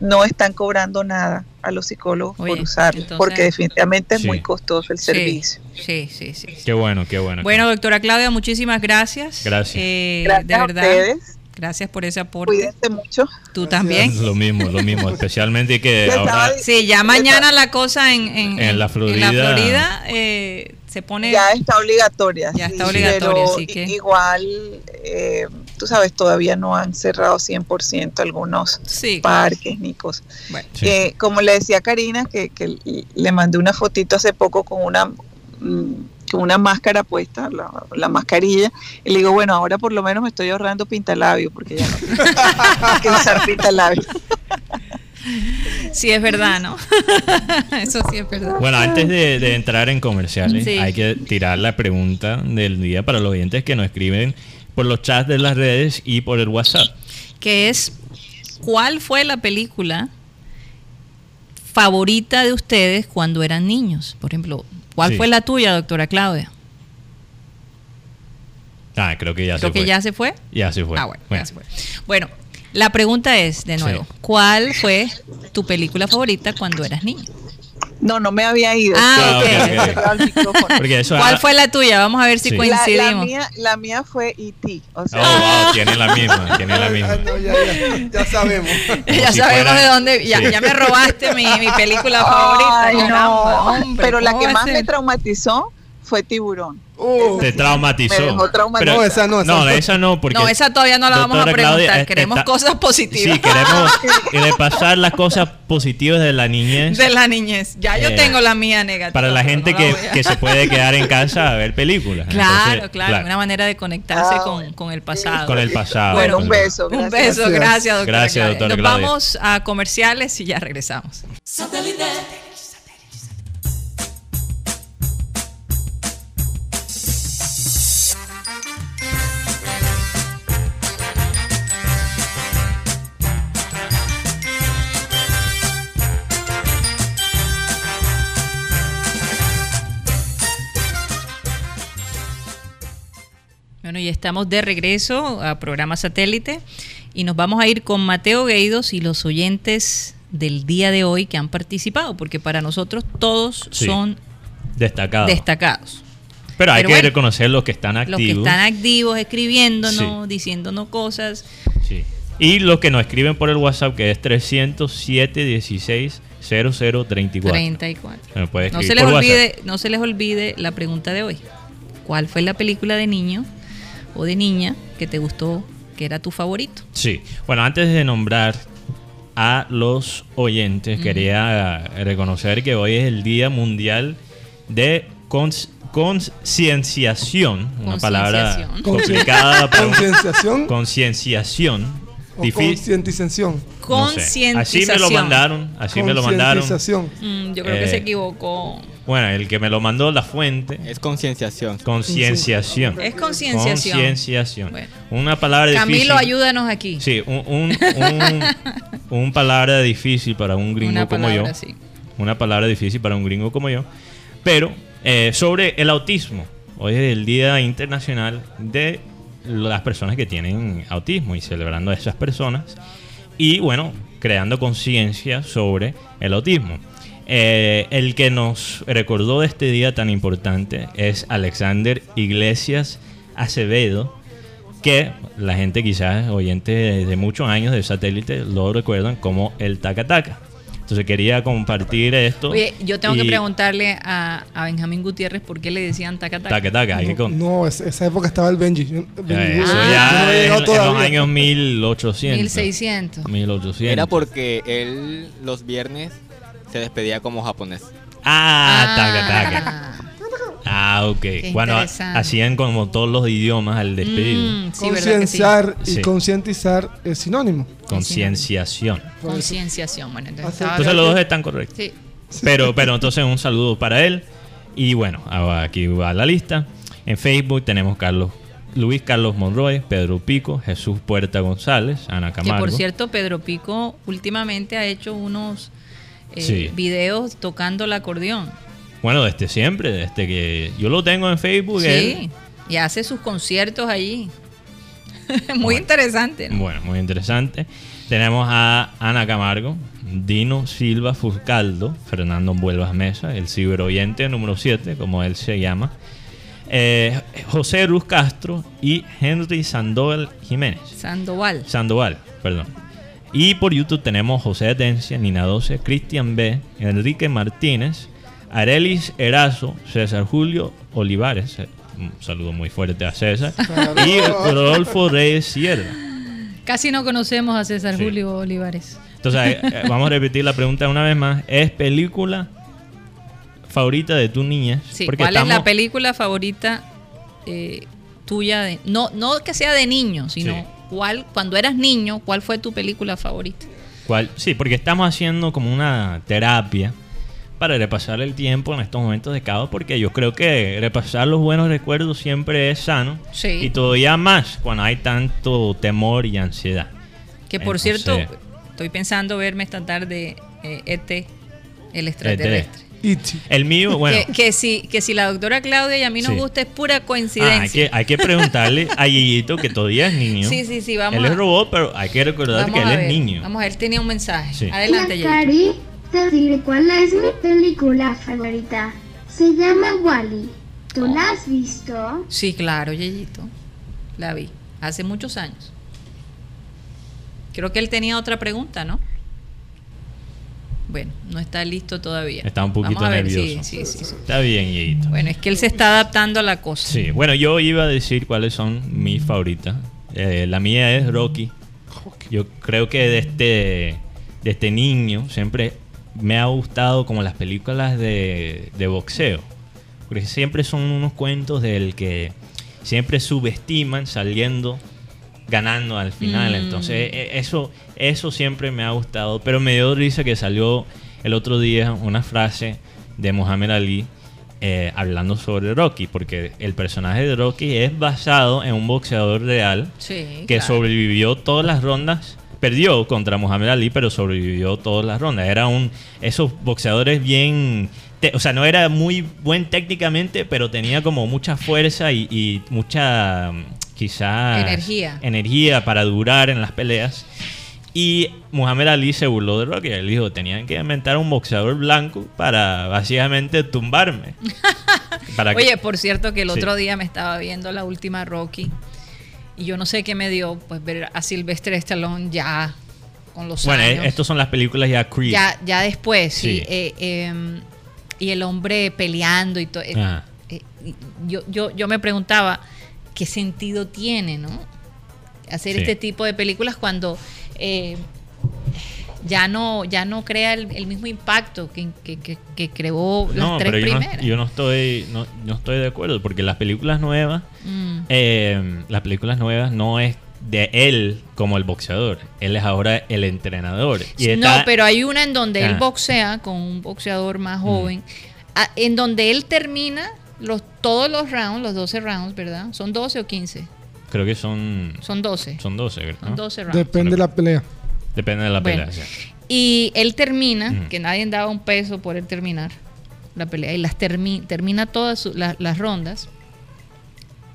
Speaker 4: no están cobrando nada a los psicólogos por usarlo, porque definitivamente es muy costoso el servicio.
Speaker 2: Sí, sí, sí.
Speaker 3: Qué bueno, qué bueno.
Speaker 2: Bueno, doctora Claudia, muchísimas gracias.
Speaker 3: Gracias.
Speaker 4: Eh, gracias de verdad. A ustedes.
Speaker 2: Gracias por ese aporte.
Speaker 4: Cuídense mucho.
Speaker 2: Tú también.
Speaker 3: Lo mismo, lo mismo. Especialmente que
Speaker 2: ahora. Sí, ya mañana la cosa en, en, la Florida, en la Florida eh, se pone.
Speaker 4: Ya está obligatoria.
Speaker 2: Ya está obligatoria, así que.
Speaker 4: Igual, eh, tú sabes, todavía no han cerrado 100% algunos parques ni cosas. Bueno, eh, como le decía Karina, que, que le mandé una fotito hace poco con una. Mm, una máscara puesta, la, mascarilla, y le digo, bueno, ahora por lo menos me estoy ahorrando pintalabio, porque ya no tengo que usar pintalabio.
Speaker 2: Sí, es verdad, ¿no? Eso sí es verdad.
Speaker 3: Bueno, antes de, entrar en comerciales, hay que tirar la pregunta del día para los oyentes que nos escriben por los chats de las redes y por el WhatsApp.
Speaker 2: Que es, ¿cuál fue la película favorita de ustedes cuando eran niños? Por ejemplo, ¿Cuál fue la tuya, doctora Claudia?
Speaker 3: Ah, creo que ya se fue.
Speaker 2: que ya se fue.
Speaker 3: Ya se fue.
Speaker 2: Ah, bueno, Ya se fue. Bueno, la pregunta es, de nuevo, ¿cuál fue tu película favorita cuando eras niño?
Speaker 4: No, no me había ido.
Speaker 2: Ah, okay. ¿Cuál fue la tuya? Vamos a ver si coincidimos.
Speaker 4: La, mía, la, mía, fue E.T.
Speaker 3: O sea, oh, wow, tiene la misma, tiene la misma.
Speaker 1: ya, sabemos.
Speaker 2: ya sabemos de dónde, ya, ya, me robaste mi, mi película favorita.
Speaker 4: Ay, no, hombre, pero la que más me traumatizó fue Tiburón.
Speaker 3: Te traumatizó.
Speaker 1: no, esa no.
Speaker 3: Esa no, esa no, porque.
Speaker 2: No, esa todavía no la vamos a preguntar. queremos cosas positivas.
Speaker 3: Sí, queremos repasar las cosas positivas de la niñez.
Speaker 2: De la niñez. Ya yo eh, tengo la mía negativa.
Speaker 3: Para la gente que, que, se puede quedar en casa a ver películas.
Speaker 2: Claro, claro, Una manera de conectarse ah, con, con, el pasado.
Speaker 3: Con el pasado.
Speaker 4: Bueno, un beso.
Speaker 2: Un beso, gracias, doctora.
Speaker 3: Gracias, doctora.
Speaker 2: Nos vamos a comerciales y ya regresamos. Satélite. Y estamos de regreso a programa satélite y nos vamos a ir con Mateo Gueidos y los oyentes del día de hoy que han participado, porque para nosotros todos son
Speaker 3: destacados.
Speaker 2: destacados.
Speaker 3: Pero hay que reconocer los que están activos. Los que
Speaker 2: están activos, escribiéndonos, diciéndonos cosas.
Speaker 3: Sí. Y los que nos escriben por el WhatsApp, que es 307 16 0034.
Speaker 2: 34. no, se les olvide, no se les olvide la pregunta de hoy. ¿Cuál fue la película de niño o de niña que te gustó, que era tu favorito.
Speaker 3: Sí, bueno, antes de nombrar a los oyentes, quería reconocer que hoy es el Día Mundial de concienciación, una palabra complicada.
Speaker 1: Concienciación.
Speaker 3: Concienciación
Speaker 1: Concientización.
Speaker 3: Así me lo mandaron. Así me lo mandaron.
Speaker 2: Mm, yo creo que se eh,
Speaker 3: equivocó. Bueno, el que me lo mandó la fuente.
Speaker 5: Es concienciación.
Speaker 3: Concienciación.
Speaker 2: Es concienciación.
Speaker 3: Concienciación. Una palabra
Speaker 2: Camilo, difícil. Camilo, ayúdanos aquí.
Speaker 3: Sí, un, un, palabra difícil para un gringo como yo. Una palabra difícil para un gringo como yo. Pero eh, sobre el autismo. Hoy es el Día Internacional de las personas que tienen autismo y celebrando a esas personas y bueno, creando conciencia sobre el autismo. Eh, el que nos recordó de este día tan importante es Alexander Iglesias Acevedo, que la gente quizás oyente de muchos años de satélite lo recuerdan como el Taca Taca. Entonces quería compartir esto.
Speaker 2: Oye, yo tengo que preguntarle a, Benjamín Gutiérrez por qué le decían taca taca.
Speaker 3: Taca taca.
Speaker 1: No, no esa época estaba el Benji. eso
Speaker 3: ya en, los años 1800.
Speaker 2: 1600.
Speaker 3: 1800.
Speaker 5: Era porque él los viernes se despedía como japonés.
Speaker 3: Ah, taca, taca. Ah, ok. bueno, hacían como todos los idiomas al despedir. Mm,
Speaker 1: Concienciar y concientizar es sinónimo.
Speaker 3: Concienciación.
Speaker 2: Concienciación. Bueno,
Speaker 3: entonces, entonces los dos están correctos. Sí. Pero, pero entonces un saludo para él. Y bueno, aquí va la lista. En Facebook tenemos Carlos Luis Carlos Monroy, Pedro Pico, Jesús Puerta González, Ana Camargo.
Speaker 2: Que por cierto, Pedro Pico últimamente ha hecho unos eh, videos tocando el acordeón.
Speaker 3: Bueno, desde siempre, desde que yo lo tengo en Facebook.
Speaker 2: Sí, y hace sus conciertos allí. muy interesante.
Speaker 3: Bueno, muy interesante. Tenemos a Ana Camargo, Dino Silva Fuscaldo, Fernando Vuelvas Mesa, el ciberoyente número 7, como él se llama, eh, José Ruz Castro y Henry Sandoval Jiménez.
Speaker 2: Sandoval.
Speaker 3: Sandoval, perdón. Y por YouTube tenemos José Atencia, Nina 12, Cristian B, Enrique Martínez, Arelis Erazo, César Julio Olivares, eh, un saludo muy fuerte a César, y Rodolfo Reyes Sierra.
Speaker 2: Casi no conocemos a César Julio Olivares.
Speaker 3: Entonces, eh, vamos a repetir la pregunta una vez más. ¿Es película favorita de tu niña?
Speaker 2: Sí, ¿cuál es la película favorita eh, tuya? De, no, no que sea de niño, sino cuál, cuando eras niño, ¿cuál fue tu película favorita?
Speaker 3: ¿Cuál? Sí, porque estamos haciendo como una terapia para repasar el tiempo en estos momentos de caos, porque yo creo que repasar los buenos recuerdos siempre es sano. Y todavía más cuando hay tanto temor y ansiedad.
Speaker 2: Que por cierto, estoy pensando verme esta tarde eh, ET, el extraterrestre.
Speaker 3: El mío, bueno.
Speaker 2: Que, si, que si la doctora Claudia y a mí nos gusta es pura coincidencia.
Speaker 3: Ah, hay, que, hay que preguntarle a Yeyito que todavía es niño.
Speaker 2: Sí, sí, sí, vamos.
Speaker 3: Él es robot, pero hay que recordar que él es niño.
Speaker 2: Vamos, él tenía un mensaje. Adelante,
Speaker 5: Yeyito cuál es mi película favorita. Se llama Wally. ¿Tú la has visto?
Speaker 2: Sí, claro, Yeyito. La vi. Hace muchos años. Creo que él tenía otra pregunta, ¿no? Bueno, no está listo todavía.
Speaker 3: Está un poquito nervioso. Sí, sí, sí, Está bien, Yeyito.
Speaker 2: Bueno, es que él se está adaptando a la cosa.
Speaker 3: Sí, bueno, yo iba a decir cuáles son mis favoritas. Eh, la mía es Rocky. Yo creo que desde, desde este niño siempre me ha gustado como las películas de, boxeo. Porque siempre son unos cuentos del que siempre subestiman saliendo ganando al final. Mm. Entonces, e, eso, eso siempre me ha gustado. Pero me dio risa que salió el otro día una frase de Muhammad Ali eh, hablando sobre Rocky, porque el personaje de Rocky es basado en un boxeador real que sobrevivió todas las rondas perdió contra Muhammad Ali, pero sobrevivió todas las rondas. Era un esos boxeadores bien, o sea, no era muy buen técnicamente, pero tenía como mucha fuerza y, mucha quizá
Speaker 2: energía.
Speaker 3: energía para durar en las peleas. Y Muhammad Ali se burló de Rocky. Él dijo, tenían que inventar un boxeador blanco para básicamente tumbarme.
Speaker 2: Oye, por cierto que el otro día me estaba viendo la última Rocky y yo no sé qué me dio, pues ver a Sylvester Stallone ya con los
Speaker 3: bueno,
Speaker 2: años.
Speaker 3: Bueno, estos son las películas ya Creed.
Speaker 2: Ya, ya después, sí. Eh, em, y el hombre peleando y todo. Eh, eh, yo, yo, yo me preguntaba, ¿qué sentido tiene, no? Hacer este tipo de películas cuando ya no ya no crea el, mismo impacto que, que, creó las tres primeras.
Speaker 3: Yo no, estoy no, estoy de acuerdo porque las películas nuevas mm. eh, las películas nuevas no es de él como el boxeador, él es ahora el entrenador.
Speaker 2: no, pero hay una en donde él ah. boxea con un boxeador más mm. joven, en donde él termina los todos los rounds, los 12 rounds, ¿verdad? ¿Son 12 o 15?
Speaker 3: Creo que son
Speaker 2: son 12.
Speaker 3: Son 12, ¿verdad? Son
Speaker 2: 12 rounds.
Speaker 1: Depende de la pelea.
Speaker 3: Depende de la pelea.
Speaker 2: Y él termina, que nadie daba un peso por él terminar la pelea, y las termina todas las rondas.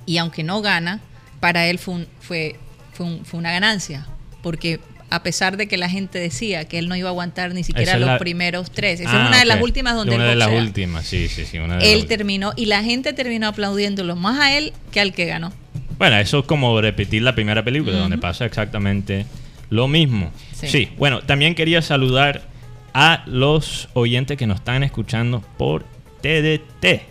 Speaker 2: Y aunque no gana, para él fue, fue, fue, una ganancia, porque a pesar de que la gente decía que él no iba a aguantar ni siquiera los primeros tres. Esa es ah, una de las últimas donde
Speaker 3: una de las últimas, sí, sí, sí.
Speaker 2: él terminó y la gente terminó aplaudiéndolo más a él que al que ganó.
Speaker 3: Bueno, eso es como repetir la primera película, donde pasa exactamente lo mismo. Sí. bueno, también quería saludar a los oyentes que nos están escuchando por TDT.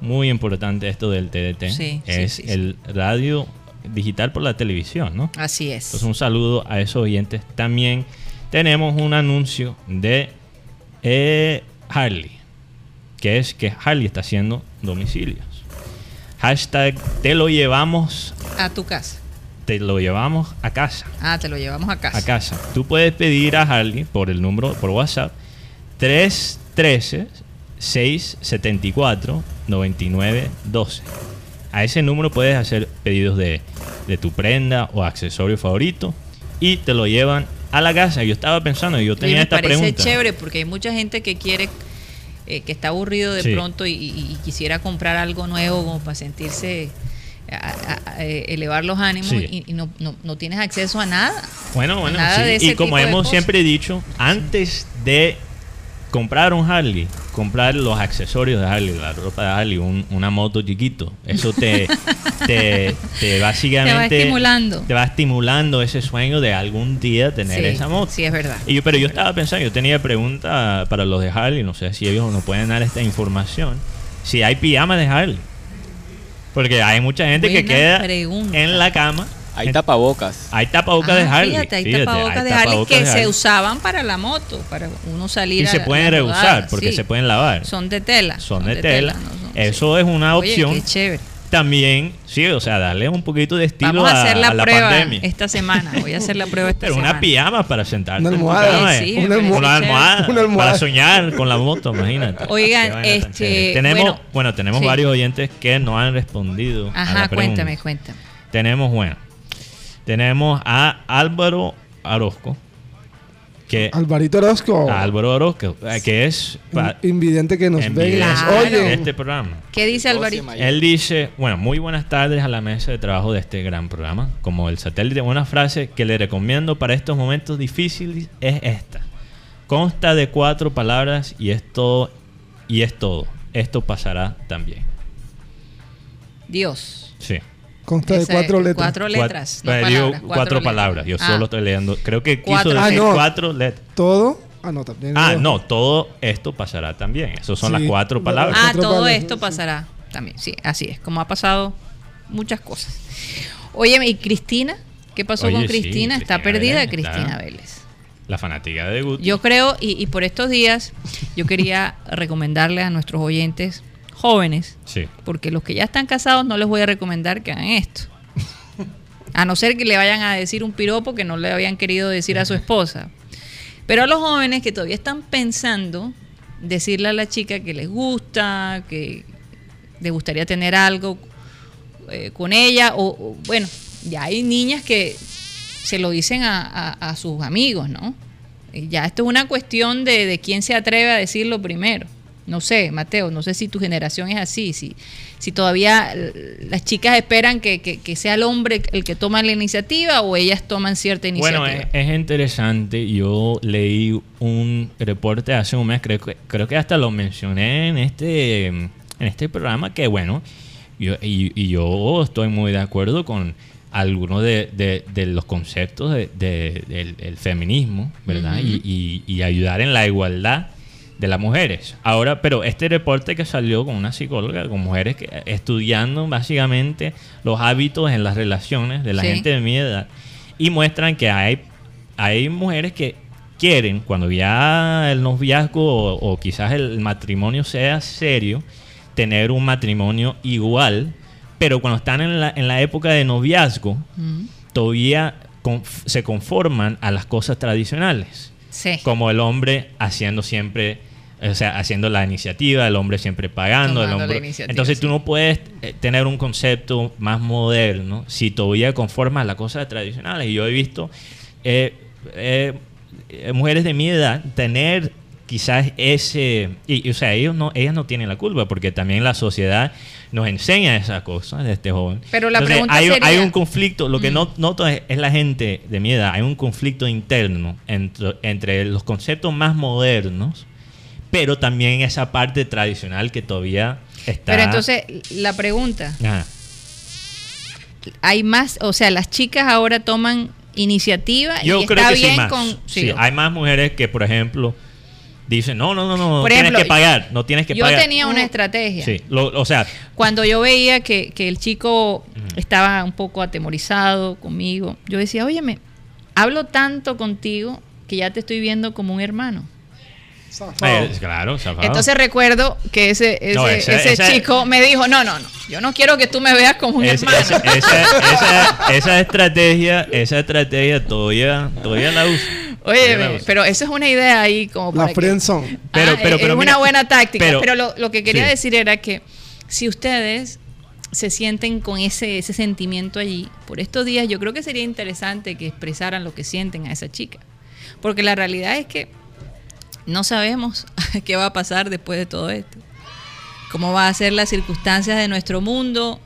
Speaker 3: Muy importante esto del TDT. Sí, es el radio digital por la televisión, ¿no?
Speaker 2: Así es.
Speaker 3: Entonces un saludo a esos oyentes. También tenemos un anuncio de eh, Harley. que es que Harley está haciendo domicilios. Hashtag te lo llevamos
Speaker 2: a tu casa.
Speaker 3: Te lo llevamos a casa.
Speaker 2: Ah, te lo llevamos a casa.
Speaker 3: A casa. Tú puedes pedir a Harley por el número, por WhatsApp, 313 674 9912. A ese número puedes hacer pedidos de, de tu prenda o accesorio favorito y te lo llevan a la casa. Yo estaba pensando, yo tenía esta pregunta.
Speaker 2: Parece chévere porque hay mucha gente que quiere, eh, que está aburrido de pronto y, quisiera comprar algo nuevo como para sentirse, eh, elevar los ánimos y, no, no, tienes acceso a nada.
Speaker 3: Bueno, bueno, y como hemos siempre dicho, antes de comprar un Harley, comprar los accesorios de Harley, la ropa de Harley, una moto chiquito, eso te, te, básicamente... Te va
Speaker 2: estimulando.
Speaker 3: Te va estimulando ese sueño de algún día tener esa moto.
Speaker 2: Sí, es verdad.
Speaker 3: Y pero yo estaba pensando, yo tenía pregunta para los de Harley, no sé si ellos nos pueden dar esta información, si hay pijamas de Harley. Porque hay mucha gente que queda en la cama
Speaker 6: hay tapabocas.
Speaker 3: Hay tapabocas de ah, Harley.
Speaker 2: Fíjate, hay tapabocas de Harley que se usaban para la moto, para uno salir
Speaker 3: Y se pueden reusar porque se pueden lavar.
Speaker 2: Son de tela.
Speaker 3: Son, de, tela. Eso es una opción.
Speaker 2: qué chévere.
Speaker 3: También, sí, o sea, darle un poquito de estilo Vamos a, hacer la, prueba pandemia.
Speaker 2: esta semana. Voy a hacer la prueba esta
Speaker 3: Pero una pijama para sentarte.
Speaker 1: Una almohada.
Speaker 3: Sí, una, almohada, una, almohada, Para soñar con la moto, imagínate.
Speaker 2: Oigan, este.
Speaker 3: Tenemos, bueno, tenemos varios oyentes que no han respondido.
Speaker 2: Ajá, cuéntame, cuéntame.
Speaker 3: Tenemos, bueno, tenemos a Álvaro Orozco. Que,
Speaker 1: Alvarito Orozco.
Speaker 3: Álvaro Orozco, eh, que es
Speaker 1: invidente que nos ve oye
Speaker 3: este programa.
Speaker 2: ¿Qué dice Alvarito?
Speaker 3: Él dice, bueno, muy buenas tardes a la mesa de trabajo de este gran programa. Como el satélite, una frase que le recomiendo para estos momentos difíciles es esta. Consta de cuatro palabras y esto y es todo. Esto pasará también.
Speaker 2: Dios.
Speaker 3: Sí.
Speaker 1: Consta de cuatro letras.
Speaker 2: Cuatro letras.
Speaker 3: cuatro, palabras. Yo solo ah. estoy leyendo. Creo que quiso decir ah, cuatro letras.
Speaker 1: Todo. Ah, no, también.
Speaker 3: Ah, no, todo esto pasará también. Esas son las cuatro palabras.
Speaker 2: Ah, todo esto pasará también. Sí, así es. Como ha pasado muchas cosas. Oye, ¿y Cristina? ¿Qué pasó con Cristina? Está perdida Cristina Vélez.
Speaker 3: La fanática de Guti.
Speaker 2: Yo creo, y, y por estos días, yo quería recomendarle a nuestros oyentes jóvenes,
Speaker 3: sí.
Speaker 2: porque los que ya están casados no les voy a recomendar que hagan esto. A no ser que le vayan a decir un piropo que no le habían querido decir a su esposa. Pero a los jóvenes que todavía están pensando decirle a la chica que les gusta, que les gustaría tener algo eh, con ella, o, bueno, ya hay niñas que se lo dicen a, sus amigos, ¿no? Ya esto es una cuestión de, de quién se atreve a decirlo primero. No sé, Mateo, no sé si tu generación es así, si, si todavía las chicas esperan que, sea el hombre el que toma la iniciativa o ellas toman cierta iniciativa.
Speaker 3: Bueno, es, interesante. Yo leí un reporte hace un mes, creo, creo que hasta lo mencioné en este, en este programa, que bueno, yo, y, yo estoy muy de acuerdo con algunos de, los conceptos del, feminismo, ¿verdad? y, y ayudar en la igualdad de las mujeres. Ahora, pero este reporte que salió con una psicóloga, con mujeres que estudiando básicamente los hábitos en las relaciones de la gente de mi edad y muestran que hay, hay mujeres que quieren, cuando ya el noviazgo o, quizás el matrimonio sea serio, tener un matrimonio igual, pero cuando están en la, en la época de noviazgo, todavía se conforman a las cosas tradicionales. Como el hombre haciendo siempre o sea, haciendo la iniciativa, el hombre siempre pagando. El hombre... Entonces tú no puedes eh, tener un concepto más moderno si todavía conformas las cosas tradicionales. Y yo he visto eh, eh, mujeres de mi edad tener quizás ese... Y, o sea, ellos no, ellas no tienen la culpa porque también la sociedad nos enseña esas cosas de este joven.
Speaker 2: Pero la pregunta
Speaker 3: hay, hay un conflicto, lo que no noto es, la gente de mi edad, hay un conflicto interno entre, entre los conceptos más modernos pero también esa parte tradicional que todavía está.
Speaker 2: Pero entonces, la pregunta. Hay más, o sea, las chicas ahora toman iniciativa
Speaker 3: Yo
Speaker 2: y
Speaker 3: creo
Speaker 2: está
Speaker 3: que
Speaker 2: bien
Speaker 3: sí, más.
Speaker 2: con.
Speaker 3: Sí, hay más mujeres que, por ejemplo, dicen, no, no, no, no, no tienes que pagar, no tienes que
Speaker 2: yo
Speaker 3: pagar.
Speaker 2: Yo tenía una estrategia.
Speaker 3: Sí, o sea.
Speaker 2: Cuando yo veía que, el chico estaba un poco atemorizado conmigo, yo decía, óyeme, hablo tanto contigo que ya te estoy viendo como un hermano.
Speaker 3: claro,
Speaker 2: Entonces recuerdo que ese, ese, chico me dijo, no, no, no, yo no quiero que tú me veas como un hermano.
Speaker 3: Esa, estrategia, esa estrategia todavía, todavía la uso.
Speaker 2: Oye, pero esa es una idea ahí como
Speaker 1: para La friendzone.
Speaker 2: Ah, pero, pero, pero, es una buena táctica. Pero, lo, que quería decir era que si ustedes se sienten con ese, ese sentimiento allí, por estos días yo creo que sería interesante que expresaran lo que sienten a esa chica. Porque la realidad es que no sabemos qué va a pasar después de todo esto. Cómo va a ser las circunstancias de nuestro mundo.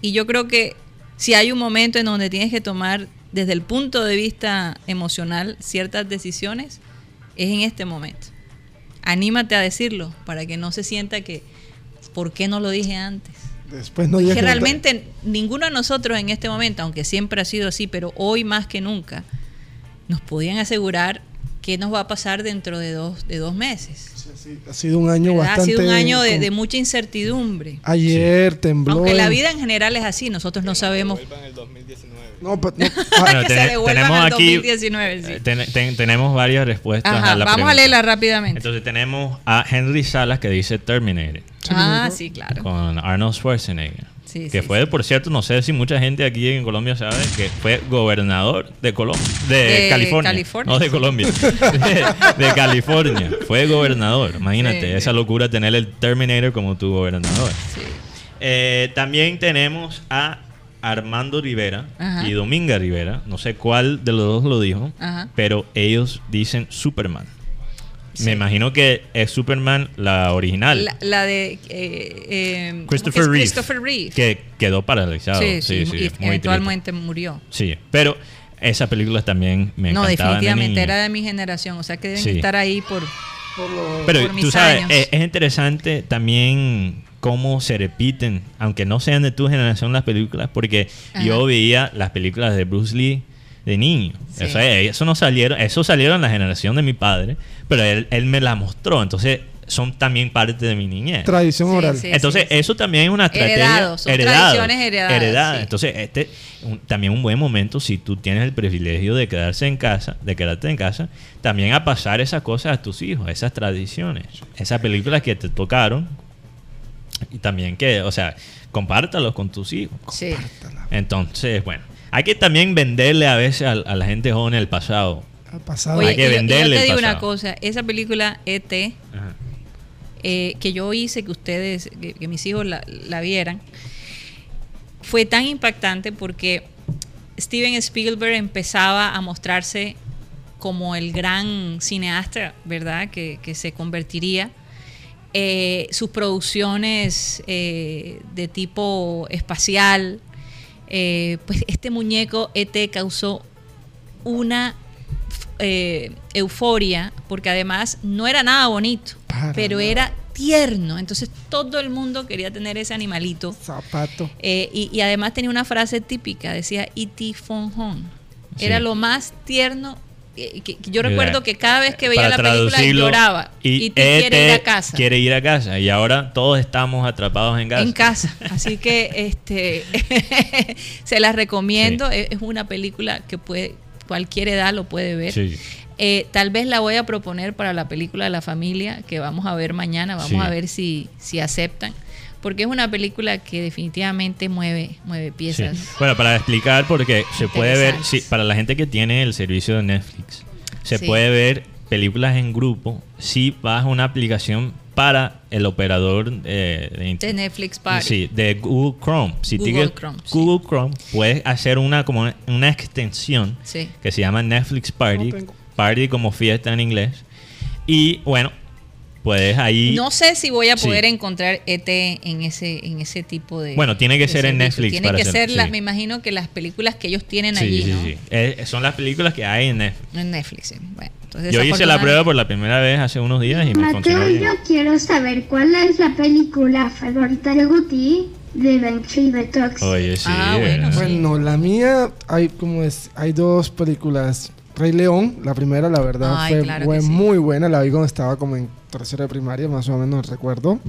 Speaker 2: Y yo creo que si hay un momento en donde tienes que tomar desde el punto de vista emocional ciertas decisiones, es en este momento. Anímate a decirlo para que no se sienta que, ¿por qué no lo dije antes?
Speaker 1: Después no
Speaker 2: que realmente ninguno de nosotros en este momento, aunque siempre ha sido así, pero hoy más que nunca, nos podían asegurar qué nos va a pasar dentro de dos, de dos meses.
Speaker 1: ha sido un año bastante...
Speaker 2: Ha sido un año de, mucha incertidumbre.
Speaker 1: Ayer tembló.
Speaker 2: Aunque la vida en general es así, nosotros no sabemos...
Speaker 1: No, pero,
Speaker 3: no. bueno, tenemos aquí 2019, sí. Eh, tenemos varias respuestas
Speaker 2: a la Vamos a leerla rápidamente.
Speaker 3: Entonces tenemos a Henry Salas que dice Terminator.
Speaker 2: Ah, sí, claro.
Speaker 3: Con Arnold Schwarzenegger que fue, por cierto, no sé si mucha gente aquí en Colombia sabe que fue gobernador de Colombia, de, California, no de Colombia, de, California, fue gobernador. Imagínate esa locura tener el Terminator como tu gobernador. Eh, también tenemos a Armando Rivera y Dominga Rivera, no sé cuál de los dos lo dijo, pero ellos dicen Superman. Me imagino que es Superman la original.
Speaker 2: La, de eh, em,
Speaker 3: Christopher, Reeve, Que quedó paralizado. Sí, sí, sí,
Speaker 2: y eventualmente murió.
Speaker 3: Sí, pero esa película también me No,
Speaker 2: definitivamente era de mi generación. O sea que deben estar ahí por,
Speaker 3: por, Pero tú sabes, Es, interesante también cómo se repiten, aunque no sean de tu generación las películas, porque yo veía las películas de Bruce Lee de niño. eso no salieron, eso salieron en la generación de mi padre, pero él, me la mostró, entonces son también parte de mi niñez.
Speaker 1: Tradición oral.
Speaker 3: entonces, eso también es una estrategia. tradiciones heredadas. Entonces, este también un buen momento, si tú tienes el privilegio de quedarse en casa, de quedarte en casa, también a pasar esas cosas a tus hijos, esas tradiciones, esas películas que te tocaron. Y también que, o sea, compártalos con tus hijos. Entonces, bueno, hay que también venderle a veces a, la gente joven el pasado.
Speaker 1: Al pasado.
Speaker 2: hay que venderle. Yo, te digo una cosa, esa película ET, eh, que yo hice que ustedes, que, mis hijos la, vieran, fue tan impactante porque Steven Spielberg empezaba a mostrarse como el gran cineasta, ¿verdad? Que, se convertiría. Eh, sus producciones eh, de tipo espacial, eh, pues este muñeco ET causó una euforia, porque además no era nada bonito, pero era tierno. Entonces todo el mundo quería tener ese animalito.
Speaker 1: Zapato.
Speaker 2: Y, además tenía una frase típica, decía E.T. Fon Era lo más tierno yo recuerdo que cada vez que veía la película lloraba y, te quiere ir a casa.
Speaker 3: Quiere ir a casa y ahora todos estamos atrapados en casa.
Speaker 2: En casa, así que este se las recomiendo, es, una película que puede cualquier edad lo puede ver. Eh, tal vez la voy a proponer para la película de la familia que vamos a ver mañana, vamos a ver si, si aceptan porque es una película que definitivamente mueve, mueve piezas.
Speaker 3: Bueno, para explicar, porque se puede ver, sí, para la gente que tiene el servicio de Netflix, se puede ver películas en grupo si vas a una aplicación para el operador
Speaker 2: de, Netflix Party.
Speaker 3: Sí, de Google Chrome. Si Google, Chrome, Google Chrome, puedes hacer una como una extensión que se llama Netflix Party, Party como fiesta en inglés. Y bueno, puedes ahí.
Speaker 2: No sé si voy a poder encontrar ET en ese en ese tipo de.
Speaker 3: Bueno, tiene que ser en Netflix.
Speaker 2: Tiene que ser, las, me imagino que las películas que ellos tienen allí. Sí, sí.
Speaker 3: Eh, son las películas que hay en Netflix.
Speaker 2: En Netflix, sí. Bueno,
Speaker 3: entonces Yo hice la prueba por la primera vez hace unos días y me funcionó.
Speaker 5: yo quiero saber cuál es la película favorita de Guti de Benji Detox.
Speaker 3: Oye, sí.
Speaker 1: Ah, bueno, bueno, la mía hay como es, hay dos películas. Rey León, la primera, la verdad, fue, muy buena. La vi cuando estaba como en tercera de primaria, más o menos recuerdo.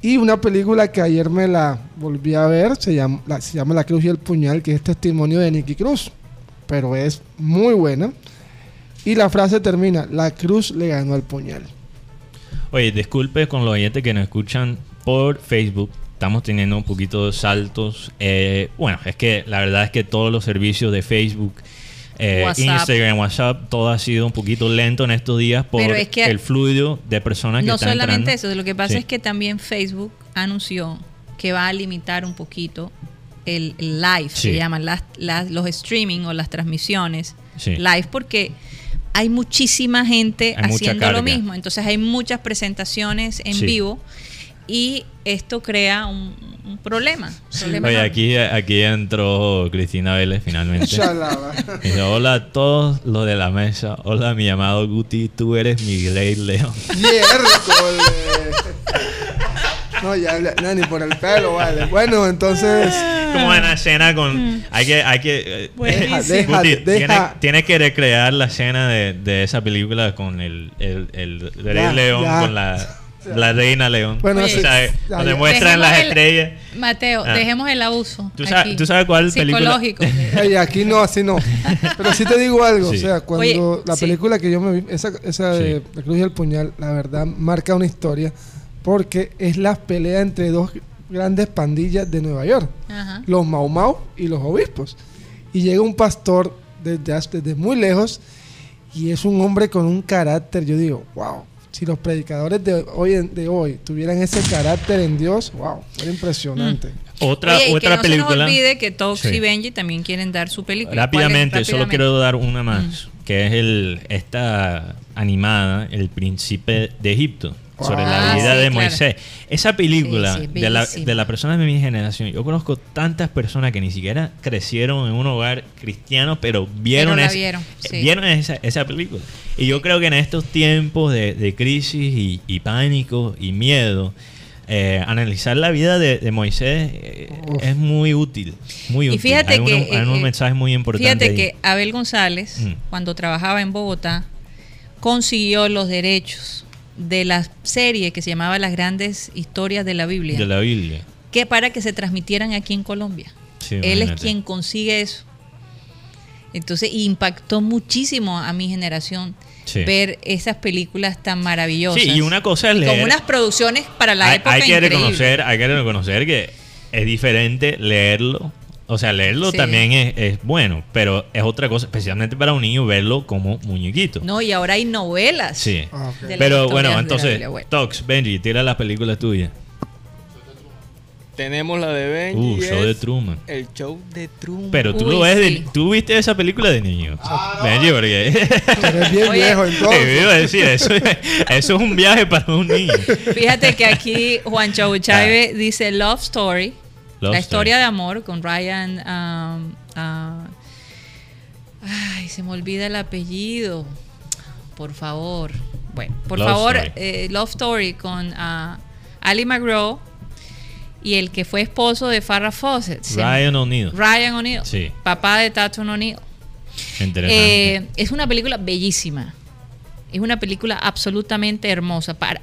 Speaker 1: Y una película que ayer me la volví a ver, se llama, la, se llama La Cruz y el Puñal, que es testimonio de Nicky Cruz. Pero es muy buena. Y la frase termina, la cruz le ganó al puñal.
Speaker 3: Oye, disculpe con los oyentes que nos escuchan por Facebook. Estamos teniendo un poquito de saltos. Eh, bueno, es que la verdad es que todos los servicios de Facebook, eh, Instagram, WhatsApp, todo ha sido un poquito lento en estos días por el fluido de personas que están
Speaker 2: No solamente eso, lo que pasa es que también Facebook anunció que va a limitar un poquito el, live, se llaman los streaming o las transmisiones live, porque hay muchísima gente haciendo lo mismo. Entonces hay muchas presentaciones en vivo y esto crea un, problema.
Speaker 3: Oye, aquí, aquí entró Cristina Vélez finalmente. Dice, hola a todos los de la mesa. Hola, mi amado Guti, tú eres mi Grey León.
Speaker 1: No, ya no, ni por el pelo, vale. Bueno, entonces.
Speaker 3: Como una escena con. Hay que. Hay que eh, tienes, que recrear la escena de, de esa película con el, el, el Rey León, con la. La reina León. Bueno, sí, donde muestran las estrellas.
Speaker 2: Mateo, ah. dejemos el abuso.
Speaker 3: ¿Tú sabes, ¿tú sabes cuál película? Psicológico.
Speaker 1: aquí no, así no. Pero sí te digo algo. O sea, cuando la película que yo me vi, esa, esa de La Cruz y el Puñal, la verdad, marca una historia porque es la pelea entre dos grandes pandillas de Nueva York, los Mau Mau y los obispos. Y llega un pastor desde, desde muy lejos y es un hombre con un carácter, yo digo, wow, si los predicadores de hoy, de hoy tuvieran ese carácter en Dios, wow, era impresionante.
Speaker 3: Mm. Otra, otra
Speaker 2: que
Speaker 3: no película.
Speaker 2: Se nos olvide que Tox y Benji también quieren dar su película.
Speaker 3: Rápidamente, solo quiero dar una más, mm. que es el esta animada, El Príncipe de Egipto sobre la ah, vida de Moisés. Esa película de, la, de la persona de mi generación, yo conozco tantas personas que ni siquiera crecieron en un hogar cristiano, pero vieron, vieron, esa, esa, película. Y yo creo que en estos tiempos de, crisis y, pánico y miedo, eh, analizar la vida de, Moisés eh, es muy útil. Muy
Speaker 2: y fíjate que.
Speaker 3: hay unos eh, mensajes muy importantes.
Speaker 2: Fíjate que Abel González, mm. cuando trabajaba en Bogotá, consiguió los derechos de la serie que se llamaba Las grandes historias de la Biblia.
Speaker 3: De la Biblia.
Speaker 2: Que para que se transmitieran aquí en Colombia. Él es quien consigue eso. Entonces impactó muchísimo a mi generación ver esas películas tan maravillosas.
Speaker 3: Sí, y una cosa es leer.
Speaker 2: Con unas producciones para la época.
Speaker 3: Hay que, reconocer, hay que reconocer que es diferente leerlo o sea, leerlo también es, bueno, pero es otra cosa, especialmente para un niño, verlo como muñequito.
Speaker 2: No, y ahora hay novelas.
Speaker 3: Sí. Ah, pero bueno, entonces, Tox, Benji, tira la película tuya.
Speaker 6: Tenemos la de Benji.
Speaker 3: Uh, show de Truman.
Speaker 6: El show de Truman.
Speaker 3: Pero tú lo ves, de, tú viste esa película de niño. Ah, Benji, porque.
Speaker 1: Eres bien viejo entonces.
Speaker 3: iba a decir, eso, eso, es un viaje para un niño.
Speaker 2: Fíjate que aquí Juan Chauchave ah. dice Love Story la historia de amor con Ryan. Um, uh, ay, se me olvida el apellido. Por favor. Bueno, por favor, eh, Love Story con uh, Ali McGraw y el que fue esposo de Farrah Fawcett.
Speaker 3: Ryan O'Neill.
Speaker 2: Ryan O'Neill. Sí. Papá de Tatum O'Neill. Eh, es una película bellísima. Es una película absolutamente hermosa. Para,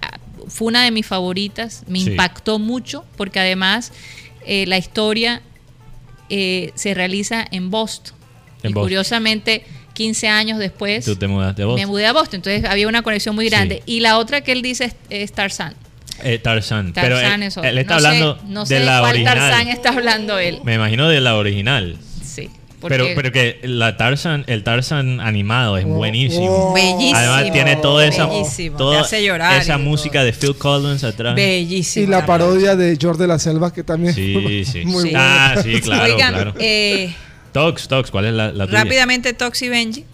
Speaker 2: fue una de mis favoritas. Me impactó mucho porque además eh, la historia eh, se realiza en Boston. y curiosamente, 15 años después,
Speaker 3: me
Speaker 2: mudé a Boston. Entonces había una conexión muy grande. Y la otra que él dice es, Tarzan.
Speaker 3: Eh, Tarzan. Pero él, está hablando
Speaker 2: no sé,
Speaker 3: de la
Speaker 2: cuál Tarzan está hablando él.
Speaker 3: Me imagino de la original. Pero, pero que la Tarzan, el Tarzan animado es buenísimo.
Speaker 2: Bellísimo.
Speaker 3: Además tiene toda esa, toda esa música de Phil Collins atrás.
Speaker 2: Bellísimo.
Speaker 1: Y la parodia de George de la Selva que también
Speaker 3: sí, sí. muy Ah, sí, claro, Oigan, claro.
Speaker 2: Eh,
Speaker 3: Tox, Tox, ¿cuál es la, la
Speaker 2: tuya? Rápidamente Tox y Benji.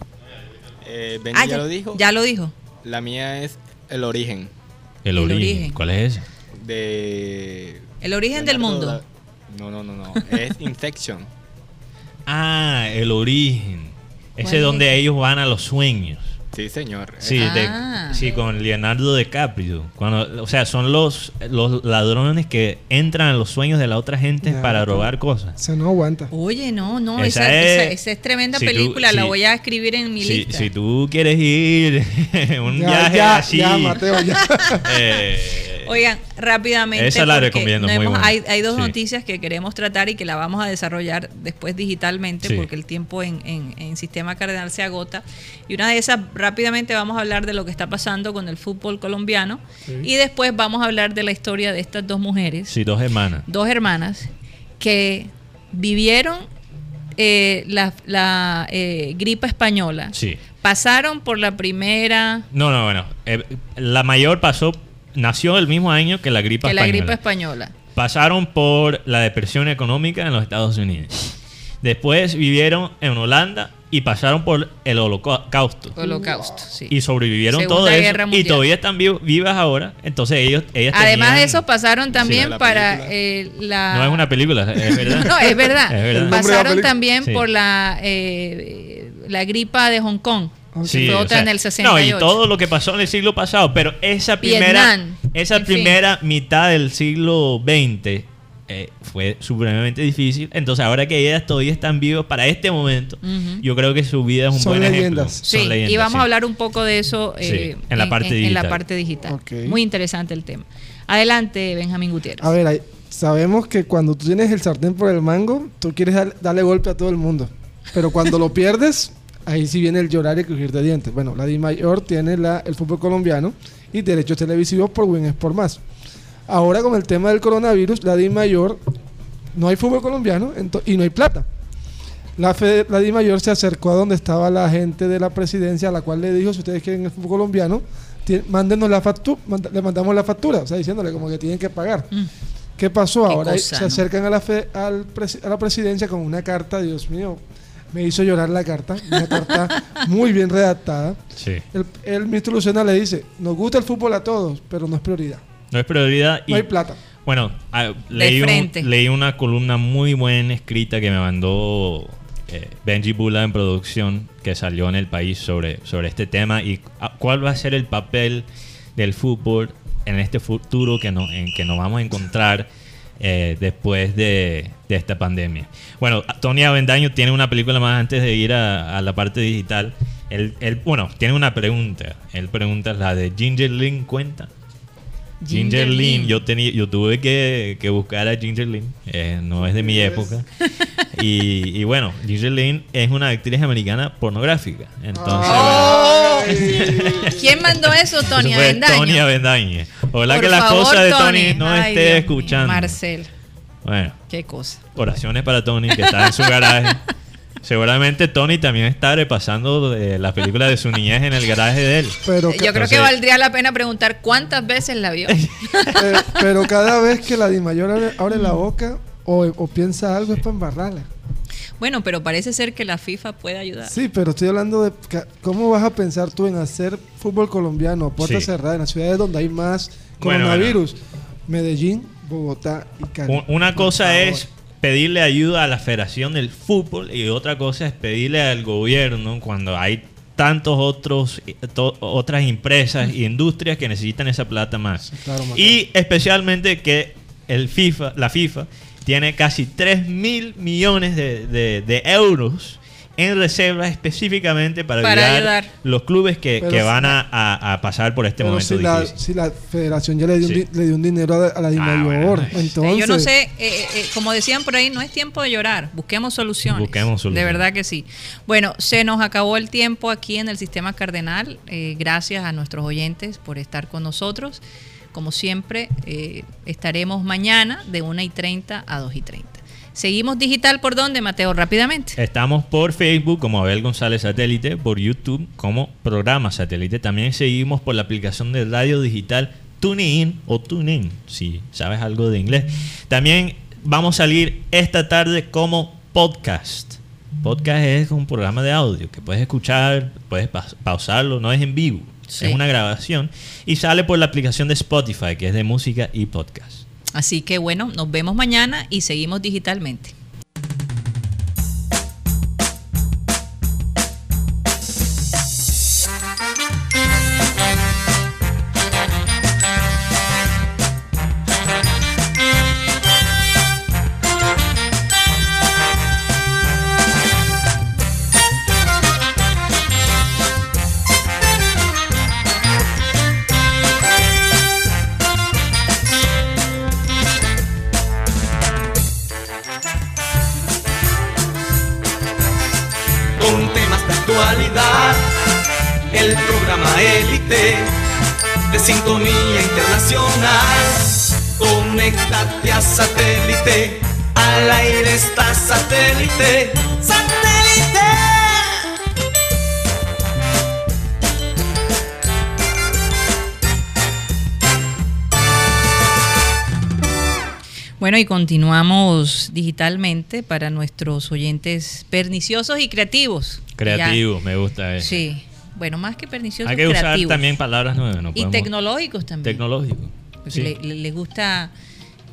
Speaker 6: Eh, Benji ah, ya, lo dijo.
Speaker 2: Ya lo dijo.
Speaker 6: La mía es El Origen.
Speaker 3: El, origen. ¿Cuál es ese?
Speaker 6: De...
Speaker 2: El origen del mundo.
Speaker 6: No, no, no, no. es Infection.
Speaker 3: Ah, el origen. Ese es donde ellos van a los sueños.
Speaker 6: Sí, señor.
Speaker 3: Sí, ah. sí, con Leonardo DiCaprio. Cuando, o sea, son los, los ladrones que entran a los sueños de la otra gente para robar cosas.
Speaker 1: Se no aguanta.
Speaker 2: Oye, no, no, esa, es, tremenda película, la voy a escribir en mi lista.
Speaker 3: Si tú quieres ir un viaje así.
Speaker 1: Ya, Mateo, ya.
Speaker 3: Eh,
Speaker 2: Oigan, rápidamente.
Speaker 3: Esa la recomiendo, muy
Speaker 2: hay, hay, dos noticias que queremos tratar y que la vamos a desarrollar después digitalmente porque el tiempo en, en, Sistema Cardenal se agota. Y una de esas, rápidamente vamos a hablar de lo que está pasando con el fútbol colombiano y después vamos a hablar de la historia de estas dos mujeres.
Speaker 3: Sí, dos hermanas.
Speaker 2: Dos hermanas que vivieron eh, la, la eh, gripa española.
Speaker 3: Sí.
Speaker 2: Pasaron por la primera.
Speaker 3: No, no, bueno. Eh, la mayor pasó, nació el mismo año que la gripa
Speaker 2: que
Speaker 3: española.
Speaker 2: la gripa española.
Speaker 3: Pasaron por la depresión económica en los Estados Unidos. Después vivieron en Holanda y pasaron por el holocausto.
Speaker 2: Holocausto, sí.
Speaker 3: Y sobrevivieron todo eso. Y todavía están vivas ahora. Entonces ellos, ellas
Speaker 2: Además de eso, pasaron también para eh, la...
Speaker 3: No es una película, es verdad.
Speaker 2: no, es verdad. Pasaron también por la, eh, la gripa de Hong Kong.
Speaker 3: Sí, fue otra en el 68. No, y todo lo que pasó en el siglo pasado, pero esa primera, esa primera mitad del siglo XX eh, fue supremamente difícil. Entonces, ahora que ellas todavía están vivas para este momento, yo creo que su vida es un buen leyendas.
Speaker 2: Son leyendas. y vamos a hablar un poco de eso
Speaker 3: eh, en, la parte digital.
Speaker 2: En la parte digital. Muy interesante el tema. Adelante, Benjamín Gutiérrez.
Speaker 1: A ver, sabemos que cuando tú tienes el sartén por el mango, tú quieres darle golpe a todo el mundo. Pero cuando lo pierdes, ahí sí viene el llorar y crujir de dientes. Bueno, la Di Mayor tiene la, el fútbol colombiano y derechos televisivos por Win Sport Más. Ahora con el tema del coronavirus, la DI Mayor, no hay fútbol colombiano y no hay plata. La, la DI Mayor se acercó a donde estaba la gente de la presidencia, a la cual le dijo, si ustedes quieren el fútbol colombiano, mándenos la factura, le mandamos la factura, o sea, diciéndole como que tienen que pagar. Mm. ¿Qué pasó? Ahora se acercan a la, a la presidencia con una carta, Dios mío, me hizo llorar la carta, una carta muy bien redactada. El, el ministro Lucena le dice, nos gusta el fútbol a todos, pero no es prioridad.
Speaker 3: No es prioridad.
Speaker 1: Y, no hay plata.
Speaker 3: Bueno, ah, leí, leí una columna muy buena escrita que me mandó eh, Benji Bula en producción que salió en el país sobre, sobre este tema y ah, cuál va a ser el papel del fútbol en este futuro que no, en que nos vamos a encontrar eh, después de, esta pandemia. Bueno, Tony Avendaño tiene una película más antes de ir a, la parte digital. Él, bueno, tiene una pregunta. Él pregunta, ¿la de Ginger Lynn cuenta? Ginger, Lynn, yo tenía, yo tuve que, buscar a Ginger Lynn, eh, no es de mi época. Y, bueno, Ginger Lynn es una actriz americana pornográfica. Entonces,
Speaker 2: oh, ¿quién mandó eso, Tony
Speaker 3: Avendaño? Tony Avendaño. Ojalá que la cosa de Tony, no esté escuchando.
Speaker 2: Marcel.
Speaker 3: Bueno.
Speaker 2: Qué cosa.
Speaker 3: Oraciones para Tony, que está en su garaje. Seguramente Tony también está repasando la película de su niñez en el garaje de él.
Speaker 2: Pero Yo creo que valdría la pena preguntar cuántas veces la vio.
Speaker 1: pero, cada vez que la Di Mayor abre, la boca o, piensa algo es para embarrarla.
Speaker 2: Bueno, pero parece ser que la FIFA puede ayudar.
Speaker 1: Sí, pero estoy hablando de cómo vas a pensar tú en hacer fútbol colombiano a puerta cerrada en las ciudades donde hay más coronavirus. Medellín, Bogotá y Cali.
Speaker 3: Una cosa es pedirle ayuda a la Federación del Fútbol y otra cosa es pedirle al gobierno cuando hay tantos otros otras empresas e industrias que necesitan esa plata más. y especialmente que el FIFA, la FIFA tiene casi 3 mil millones de, de euros en reserva específicamente para, ayudar, los clubes que, van a, pasar por este momento
Speaker 1: si La, si la federación ya le dio, un, dinero a la, a ah, entonces...
Speaker 2: Yo no sé, eh, eh, eh, como decían por ahí, no es tiempo de llorar, busquemos soluciones.
Speaker 3: Busquemos soluciones.
Speaker 2: De verdad que sí. Bueno, se nos acabó el tiempo aquí en el Sistema Cardenal. gracias a nuestros oyentes por estar con nosotros. Como siempre, estaremos mañana de 1 y 30 a 2 y 30. Seguimos digital por dónde, Mateo, rápidamente.
Speaker 3: Estamos por Facebook como Abel González Satélite, por YouTube como Programa Satélite. También seguimos por la aplicación de radio digital TuneIn o TuneIn, si sabes algo de inglés. También vamos a salir esta tarde como podcast. Podcast es un programa de audio que puedes escuchar, puedes pausarlo, no es en vivo, es una grabación y sale por la aplicación de Spotify, que es de música y podcast.
Speaker 2: Así que bueno, nos vemos mañana y seguimos digitalmente.
Speaker 7: Satélite, al aire está satélite. ¡Satélite!
Speaker 2: Bueno, y continuamos digitalmente para nuestros oyentes perniciosos y creativos.
Speaker 3: Creativos, me gusta eso.
Speaker 2: Sí. Bueno, más que perniciosos,
Speaker 3: Hay que usar también palabras nuevas. No
Speaker 2: y tecnológicos también.
Speaker 3: Tecnológicos.
Speaker 2: Pues les gusta,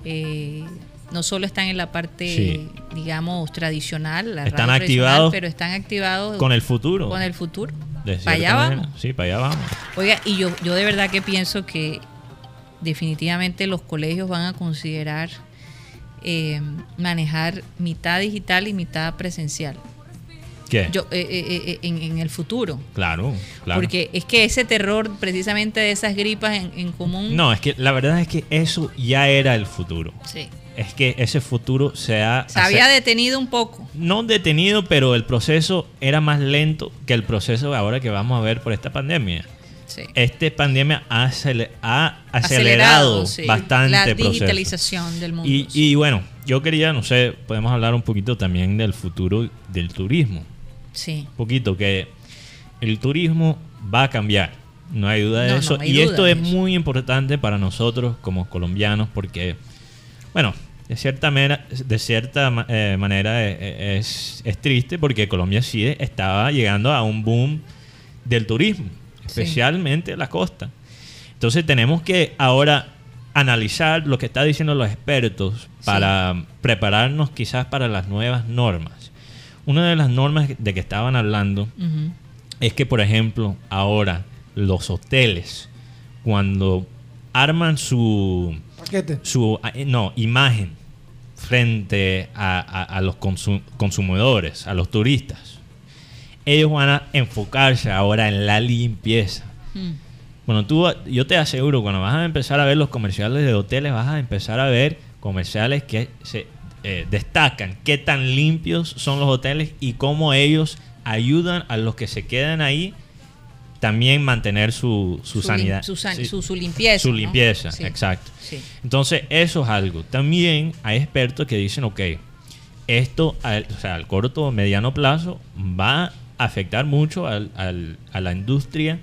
Speaker 2: eh, no solo están en la parte, digamos, tradicional, la
Speaker 3: están activados,
Speaker 2: pero están activados
Speaker 3: con el futuro.
Speaker 2: Con el futuro. Para allá vamos.
Speaker 3: Sí, para allá vamos.
Speaker 2: Oiga, y yo, yo de verdad que pienso que definitivamente los colegios van a considerar eh, manejar mitad digital y mitad presencial.
Speaker 3: ¿Qué?
Speaker 2: Yo, eh, eh, en, el futuro.
Speaker 3: Claro, claro.
Speaker 2: Porque es que ese terror precisamente de esas gripas en, común...
Speaker 3: No, es que la verdad es que eso ya era el futuro.
Speaker 2: Sí.
Speaker 3: Es que ese futuro se ha...
Speaker 2: Se había detenido un poco.
Speaker 3: No detenido, pero el proceso era más lento que el proceso ahora que vamos a ver por esta pandemia. Esta pandemia ha, acelerado, bastante
Speaker 2: la digitalización del mundo.
Speaker 3: Y, bueno, yo quería, no sé, podemos hablar un poquito también del futuro del turismo.
Speaker 2: Sí.
Speaker 3: Un poquito, que el turismo va a cambiar. No hay duda de eso. y esto es muy importante para nosotros como colombianos porque, bueno, de cierta manera, de cierta, eh, manera eh, eh, es, es, triste porque Colombia sí estaba llegando a un boom del turismo especialmente la costa. Entonces tenemos que ahora analizar lo que están diciendo los expertos para prepararnos quizás para las nuevas normas. Una de las normas de que estaban hablando es que, por ejemplo, ahora los hoteles, cuando arman su, su eh, no, imagen frente a, los consumidores, a los turistas, ellos van a enfocarse ahora en la limpieza. Hmm. Bueno, tú, yo te aseguro, cuando vas a empezar a ver los comerciales de hoteles, vas a empezar a ver comerciales que se eh, destacan qué tan limpios son los hoteles y cómo ellos ayudan a los que se quedan ahí también mantener su, su, sanidad.
Speaker 2: Su, su, limpieza.
Speaker 3: Su limpieza, exacto. Entonces, eso es algo. También hay expertos que dicen, ok, esto o sea, al corto o mediano plazo va afectar mucho al, a la industria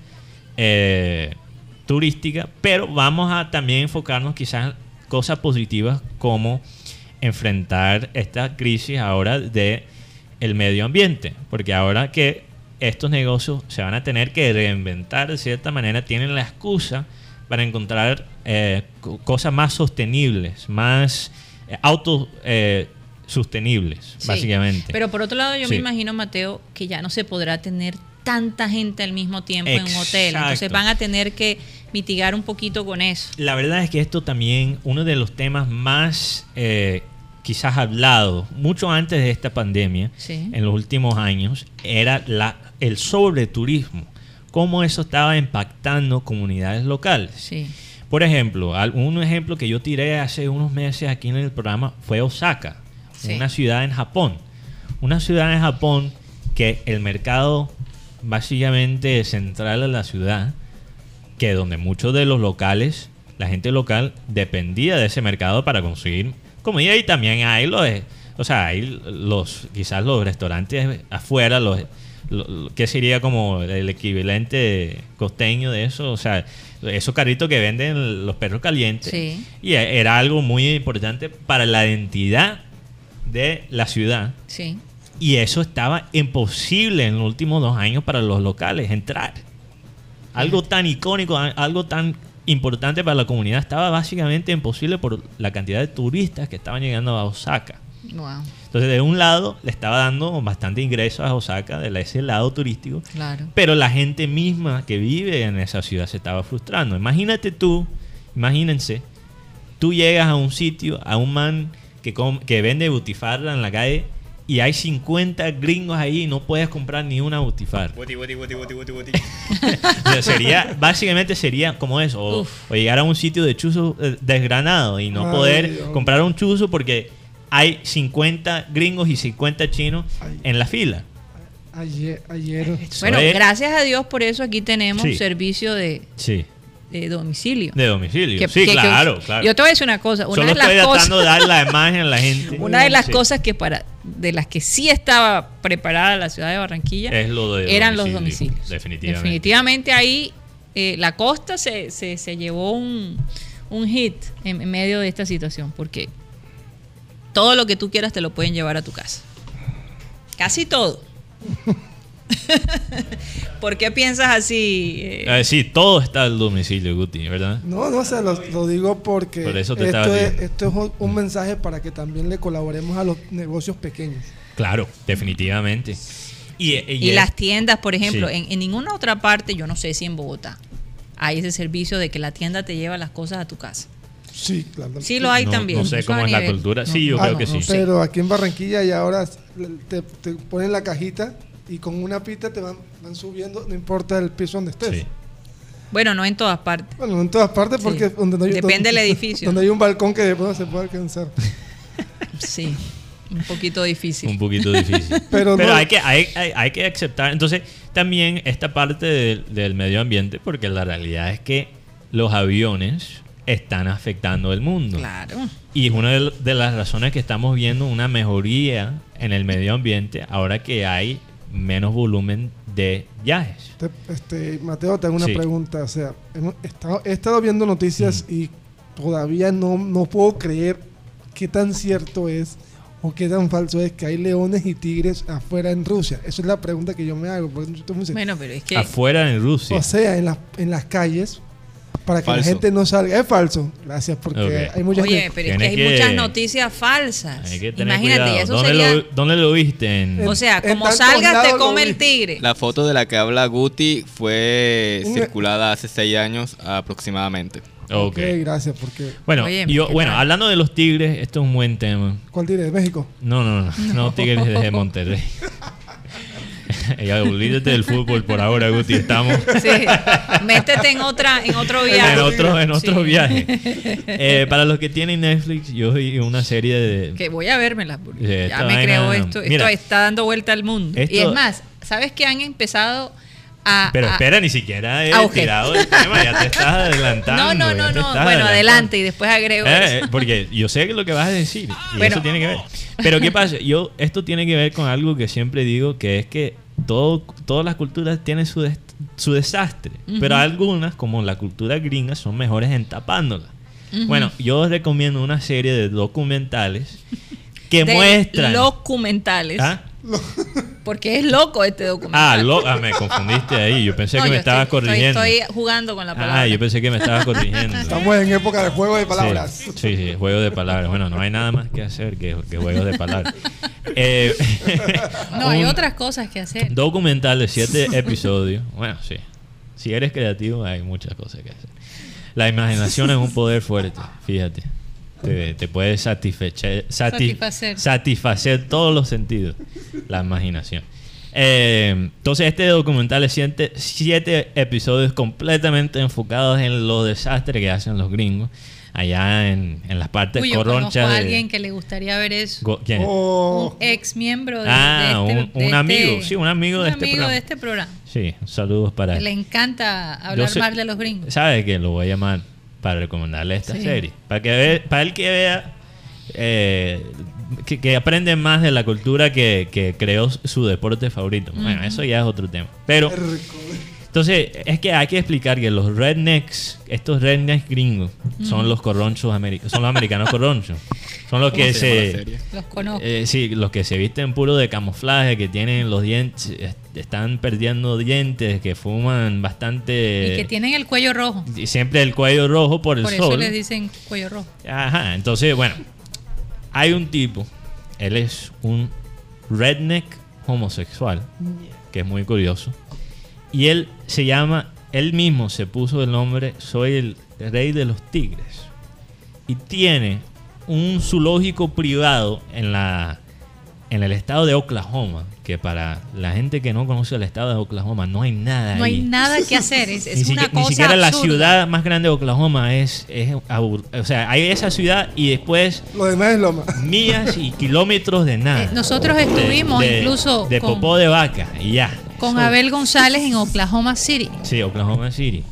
Speaker 3: eh, turística, pero vamos a también enfocarnos quizás en cosas positivas como enfrentar esta crisis ahora de el medio ambiente, porque ahora que estos negocios se van a tener que reinventar de cierta manera, tienen la excusa para encontrar eh, cosas más sostenibles, más eh, auto sostenibles, básicamente.
Speaker 2: Pero por otro lado, yo me imagino, Mateo, que ya no se podrá tener tanta gente al mismo tiempo en un hotel. Entonces van a tener que mitigar un poquito con eso.
Speaker 3: La verdad es que esto también, uno de los temas más eh, quizás hablados, mucho antes de esta pandemia, en los últimos años, era la, el sobreturismo. Cómo eso estaba impactando comunidades locales.
Speaker 2: Sí.
Speaker 3: Por ejemplo, un ejemplo que yo tiré hace unos meses aquí en el programa fue Osaka una ciudad en Japón. Una ciudad en Japón que el mercado básicamente central de la ciudad, que donde muchos de los locales, la gente local dependía de ese mercado para conseguir comida y también hay los, o sea, hay los, quizás los restaurantes afuera, los, que sería como el equivalente costeño de eso, o sea, esos carritos que venden los perros calientes. Y era algo muy importante para la identidad de la ciudad.
Speaker 2: Sí.
Speaker 3: Y eso estaba imposible en los últimos dos años para los locales entrar. Algo tan icónico, algo tan importante para la comunidad estaba básicamente imposible por la cantidad de turistas que estaban llegando a Osaka. Entonces, de un lado, le estaba dando bastante ingresos a Osaka, de ese lado turístico.
Speaker 2: Claro.
Speaker 3: Pero la gente misma que vive en esa ciudad se estaba frustrando. Imagínate tú, imagínense, tú llegas a un sitio, a un man que, vende butifarra en la calle y hay 50 gringos ahí y no puedes comprar ni una butifarra. sería, básicamente sería como eso, o, llegar a un sitio de chuzo eh, desgranado y no poder comprar un chuzo porque hay 50 gringos y 50 chinos en la fila.
Speaker 1: Ayer, ayer.
Speaker 2: Bueno, gracias a Dios por eso aquí tenemos servicio de,
Speaker 3: sí.
Speaker 2: De domicilio.
Speaker 3: De domicilio. sí, claro, claro.
Speaker 2: Yo te voy a decir una cosa. Una
Speaker 3: Solo
Speaker 2: de las
Speaker 3: estoy
Speaker 2: cosas,
Speaker 3: tratando de dar la imagen a la gente.
Speaker 2: Una de las cosas que para de las que sí estaba preparada la ciudad de Barranquilla
Speaker 3: es lo de
Speaker 2: eran los domicilios.
Speaker 3: Definitivamente.
Speaker 2: Definitivamente ahí eh, la costa se, se, se llevó un, un hit en, en medio de esta situación porque todo lo que tú quieras te lo pueden llevar a tu casa. Casi todo. ¿Por qué piensas así?
Speaker 3: Eh? sí, todo está al domicilio, Guti, ¿verdad?
Speaker 1: No, no sé, lo, digo porque esto, es, esto, es, un mensaje para que también le colaboremos a los negocios pequeños.
Speaker 3: Claro, definitivamente.
Speaker 2: Y, las tiendas, por ejemplo, en, en, ninguna otra parte, yo no sé si en Bogotá, hay ese servicio de que la tienda te lleva las cosas a tu casa.
Speaker 1: Sí, claro.
Speaker 2: Sí lo hay también.
Speaker 3: No sé cómo es la cultura. sí, yo creo que sí.
Speaker 1: Pero aquí en Barranquilla y ahora te, ponen la cajita y con una pita te van, van subiendo, no importa el piso donde estés. Sí.
Speaker 2: Bueno, no en todas partes.
Speaker 1: Bueno, no en todas partes porque donde no hay,
Speaker 2: depende del edificio.
Speaker 1: Donde hay un balcón que después se puede alcanzar.
Speaker 2: sí. Un poquito difícil.
Speaker 3: Un poquito difícil. Pero, hay, que, hay, hay, que aceptar. Entonces, también esta parte del medio ambiente, porque la realidad es que los aviones están afectando el mundo.
Speaker 2: Claro.
Speaker 3: Y es una de, las razones que estamos viendo una mejoría en el medio ambiente ahora que hay menos volumen de viajes.
Speaker 1: Este, Mateo, te hago una pregunta. O sea, he estado, viendo noticias y todavía no, no puedo creer qué tan cierto es o qué tan falso es que hay leones y tigres afuera en Rusia. Esa es la pregunta que yo me hago.
Speaker 2: Bueno, pero es que...
Speaker 3: Afuera en Rusia.
Speaker 1: O sea, en, las en las calles para que la gente no salga. Es falso. Gracias, porque hay muchas
Speaker 2: Oye, pero es que hay muchas noticias falsas. Imagínate, eso
Speaker 3: ¿Dónde,
Speaker 2: sería...
Speaker 3: lo, ¿Dónde lo viste?
Speaker 2: o sea, como salgas te come el tigre.
Speaker 6: La foto de la que habla Guti fue circulada hace seis años aproximadamente.
Speaker 1: Ok, gracias. Porque...
Speaker 3: Bueno, yo, bueno hablando de los tigres, esto es un buen tema.
Speaker 1: ¿Cuál tigre? ¿De México?
Speaker 3: No, no, no. No, no tigres de Monterrey. olvídate del fútbol por ahora, Guti. Estamos.
Speaker 2: Sí. Métete en otra, en otro viaje.
Speaker 3: En otro, en otro viaje. Eh, para los que tienen Netflix, yo vi una serie de.
Speaker 2: Que voy a vérmela. ya me creo esto. esto está dando vuelta al mundo. y es más, ¿sabes que han empezado? A,
Speaker 3: Pero espera, ni siquiera he tirado el tema, ya te estás adelantando.
Speaker 2: No, no, no, no. Bueno, adelante y después agrego.
Speaker 3: Eh, porque yo sé lo que vas a decir y eso tiene que ver. Pero ¿qué pasa? Yo, esto tiene que ver con algo que siempre digo, que es que todo, todas las culturas tienen su, su desastre, pero algunas, como la cultura gringa, son mejores en tapándola. Bueno, yo os recomiendo una serie de documentales que muestran...
Speaker 2: Documentales. ¿Ah? Porque es loco este documental.
Speaker 3: Ah, ah me confundiste ahí. Yo pensé que me estabas corrigiendo.
Speaker 2: Estoy, jugando con la palabra.
Speaker 3: Ah, yo pensé que me estabas corrigiendo.
Speaker 1: Estamos en época de juego de palabras.
Speaker 3: Sí, sí, juego de palabras. Bueno, no hay nada más que hacer que, que juegos de palabras. Eh,
Speaker 2: no, hay otras cosas que hacer.
Speaker 3: Documental de siete episodios. Bueno, sí. Si eres creativo, hay muchas cosas que hacer. La imaginación es un poder fuerte, fíjate. Te, puede satisfacer, satisfacer. todos los sentidos, la imaginación. Eh, entonces este documental es siete, episodios completamente enfocados en los desastres que hacen los gringos allá en, en las partes Uy, corronchas.
Speaker 2: a alguien que le gustaría ver eso.
Speaker 3: ¿Quién?
Speaker 2: Un ex miembro de,
Speaker 3: ah, este, un, amigo, este sí, un amigo, de, este
Speaker 2: amigo de este programa.
Speaker 3: Sí, saludos para él.
Speaker 2: Le encanta hablar mal de los gringos.
Speaker 3: ¿Sabe que Lo voy a llamar para recomendarle esta serie. Para que vea, para él que vea eh, que, aprende más de la cultura que, que creó su deporte favorito. Bueno, eso ya es otro tema. Pero entonces es que hay que explicar que los rednecks, estos rednecks gringos, son los corronchos americanos, son los americanos corronchos. Son los que se,
Speaker 2: los conozco.
Speaker 3: Eh, sí, los que se visten puro de camuflaje, que tienen los dientes están perdiendo dientes, que fuman bastante.
Speaker 2: Y que tienen el cuello rojo.
Speaker 3: Y siempre el cuello rojo por, el sol. Por eso
Speaker 2: les dicen cuello rojo.
Speaker 3: Ajá, entonces, bueno, hay un tipo, él es un redneck homosexual, que es muy curioso. Y él se llama, él mismo se puso el nombre, soy el rey de los tigres. Y tiene un zoológico privado en la en el estado de Oklahoma, que para la gente que no conoce el estado de Oklahoma no hay nada.
Speaker 2: No hay nada que hacer, es,
Speaker 3: ni,
Speaker 2: una
Speaker 3: ni siquiera la ciudad más grande de Oklahoma es, es o sea, hay esa ciudad y después
Speaker 1: lo demás es loma.
Speaker 3: Millas y kilómetros de nada. Eh,
Speaker 2: nosotros estuvimos incluso
Speaker 3: de popó de vaca y ya.
Speaker 2: Con Abel González en Oklahoma City.
Speaker 3: Sí, Oklahoma City.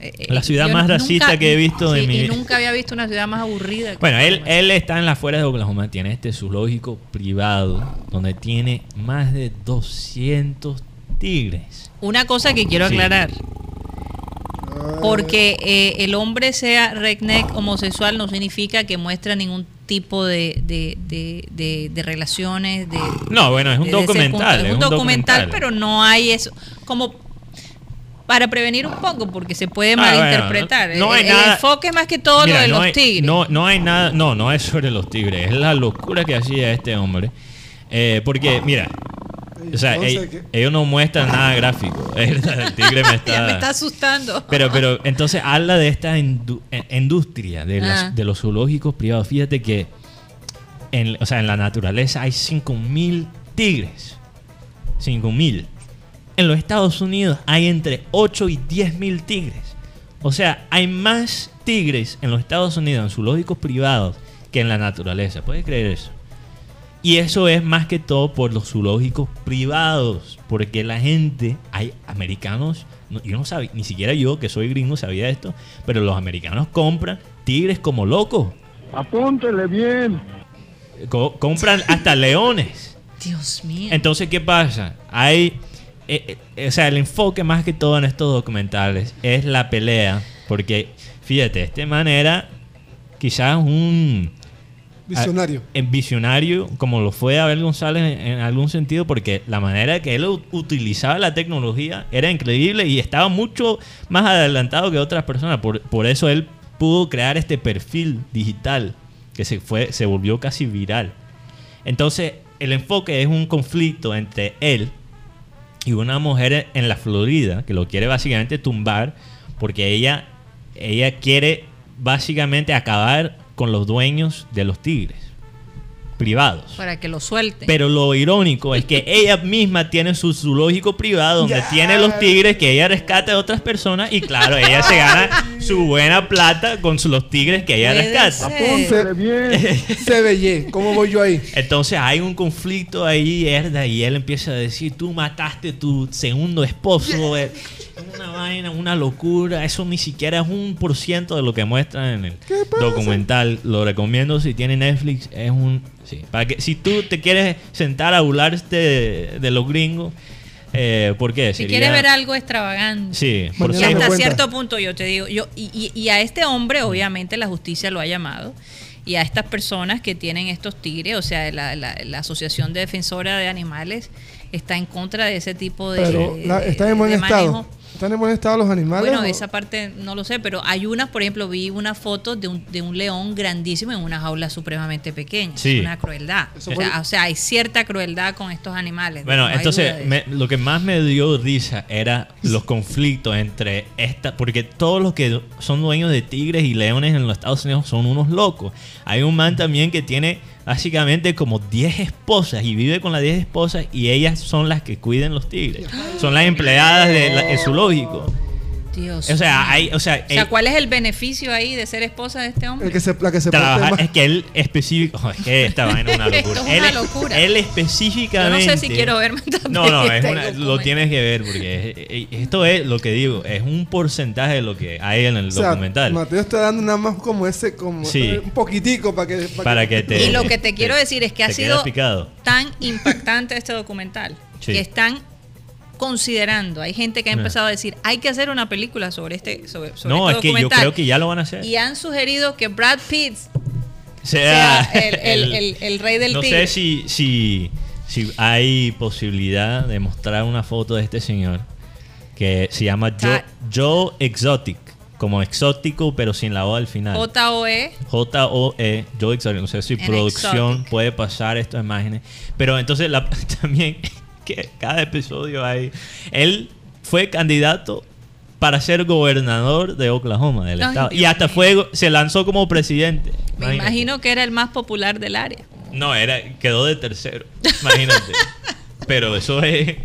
Speaker 3: Eh, eh, la ciudad más racista que he visto
Speaker 2: de
Speaker 3: mi
Speaker 2: vida. nunca había visto una ciudad más aburrida.
Speaker 3: bueno, él, él está en las afueras de Oklahoma, tiene este zoológico privado donde tiene más de 200 tigres.
Speaker 2: Una cosa que quiero aclarar. Porque eh, el hombre sea redneck homosexual no significa que muestra ningún tipo de, de, de, relaciones. De,
Speaker 3: no, bueno, es un documental.
Speaker 2: Es un, documental, pero no hay eso. Como para prevenir un poco, porque se puede ah, malinterpretar. no, hay el, enfoque más que todo lo de los tigres.
Speaker 3: No, no hay nada, no, no es sobre los tigres, es la locura que hacía este hombre. Eh, porque, mira, o sea, ellos, no muestran nada gráfico. El, tigre me está...
Speaker 2: me está asustando.
Speaker 3: Pero, pero entonces habla de esta eh, industria de, ah. de los zoológicos privados. Fíjate que en, o sea, en la naturaleza hay 5.000 tigres. 5.000 en los Estados Unidos hay entre 8 y 10 mil tigres. O sea, hay más tigres en los Estados Unidos, en zoológicos privados, que en la naturaleza. ¿Puedes creer eso? Y eso es más que todo por los zoológicos privados, porque la gente, hay americanos, yo no sabía, ni siquiera yo que soy gringo sabía esto, pero los americanos compran tigres como locos.
Speaker 1: Apúntele bien.
Speaker 3: compran hasta leones.
Speaker 2: Dios mío.
Speaker 3: Entonces, ¿qué pasa? Hay eh, eh, o sea, el enfoque más que todo en estos documentales es la pelea, porque fíjate, de esta manera quizás un
Speaker 1: visionario,
Speaker 3: en visionario como lo fue Abel González en, algún sentido, porque la manera que él utilizaba la tecnología era increíble y estaba mucho más adelantado que otras personas, por, por eso él pudo crear este perfil digital que se fue, se volvió casi viral. Entonces, el enfoque es un conflicto entre él y una mujer en la Florida que lo quiere básicamente tumbar porque ella, ella quiere básicamente acabar con los dueños de los tigres privados.
Speaker 2: Para que lo suelten.
Speaker 3: Pero lo irónico es que ella misma tiene su zoológico privado donde tiene los tigres que ella rescata de otras personas y claro, ella se gana su buena plata con los tigres que ella rescata.
Speaker 1: Apúntele bien. Se ¿Cómo voy yo ahí?
Speaker 3: Entonces hay un conflicto ahí, Herda, y él empieza a decir, tú mataste tu segundo esposo. Eh, una vaina, una locura. Eso ni siquiera es un por ciento de lo que muestran en el documental. Lo recomiendo si tiene Netflix. Es un Sí, para que si tú te quieres sentar a burlarte de, los gringos, eh, ¿por qué?
Speaker 2: Si quieres ver algo extravagante.
Speaker 3: Sí,
Speaker 2: por y hasta cierto punto yo te digo, yo y, y, a este hombre obviamente la justicia lo ha llamado y a estas personas que tienen estos tigres, o sea, la, la, Asociación de Defensora de Animales está en contra de ese tipo de,
Speaker 1: Pero está en buen estado. ¿Están en buen estado los animales?
Speaker 2: Bueno, esa parte no lo sé, pero hay unas, por ejemplo, vi una foto de un, de un león grandísimo en una jaula supremamente pequeña. Sí. una crueldad. O sea, hay cierta crueldad con estos animales.
Speaker 3: Bueno, entonces lo que más me dio risa era los conflictos entre esta, porque todos los que son dueños de tigres y leones en los Estados Unidos son unos locos. Hay un man también que tiene básicamente como 10 esposas y vive con las 10 esposas y ellas son las que cuiden los tigres. Son las empleadas del zoológico.
Speaker 2: Dios.
Speaker 3: O sea, hay, o sea,
Speaker 2: ¿cuál es el beneficio ahí de ser esposa de este hombre?
Speaker 1: El que se, la que se
Speaker 3: es que él específico, oh, es que esta vaina es una locura.
Speaker 2: es una locura.
Speaker 3: Él específicamente.
Speaker 2: Yo no sé si quiero verme
Speaker 3: también. No, no, es lo tienes que ver porque esto es lo que digo, es un porcentaje de lo que hay en el o sea, documental.
Speaker 1: Mateo está dando nada más como ese, como un poquitico para que,
Speaker 3: para, que, te.
Speaker 2: Y lo que te quiero decir es que ha sido tan impactante este documental que están considerando. Hay gente que ha empezado a decir, hay que hacer una película sobre este sobre,
Speaker 3: No,
Speaker 2: este
Speaker 3: es que yo creo que ya lo van a hacer.
Speaker 2: Y han sugerido que Brad Pitt sea, el, rey del
Speaker 3: No
Speaker 2: sé
Speaker 3: si, si, si hay posibilidad de mostrar una foto de este señor que se llama Joe, Joe Exotic como exótico, pero sin la O al final.
Speaker 2: J-O-E.
Speaker 3: J-O-E, Joe Exotic. No sé si producción puede pasar estas imágenes. Pero entonces la, también que cada episodio hay. Él fue candidato para ser gobernador de Oklahoma, del estado. Y hasta fue, se lanzó como presidente.
Speaker 2: Me imagino que era el más popular del área.
Speaker 3: No, era, quedó de tercero, imagínate. Pero eso es...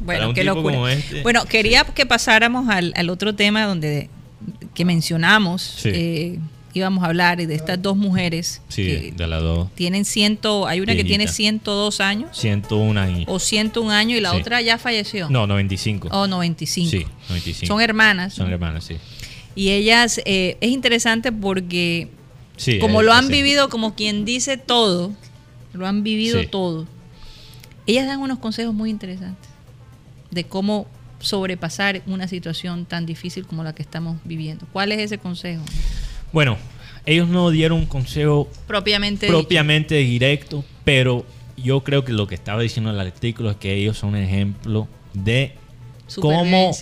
Speaker 2: Bueno, qué locura. Este. Bueno, quería que pasáramos al, otro tema donde que mencionamos. Eh, íbamos a hablar de estas dos mujeres.
Speaker 3: Sí, de las dos.
Speaker 2: Tienen ciento, hay una que tiene 102 años.
Speaker 3: 101 años.
Speaker 2: O 101 años y la otra ya falleció.
Speaker 3: No, 95.
Speaker 2: Oh, 95.
Speaker 3: Sí, 95.
Speaker 2: Son hermanas.
Speaker 3: Son hermanas, sí.
Speaker 2: Y ellas, eh, es interesante porque como lo han vivido, como quien dice todo, lo han vivido todo. Ellas dan unos consejos muy interesantes de cómo sobrepasar una situación tan difícil como la que estamos viviendo. ¿Cuál es ese consejo?
Speaker 3: Bueno, ellos no dieron un consejo
Speaker 2: propiamente,
Speaker 3: propiamente directo, pero yo creo que lo que estaba diciendo el artículo es que ellos son un ejemplo de cómo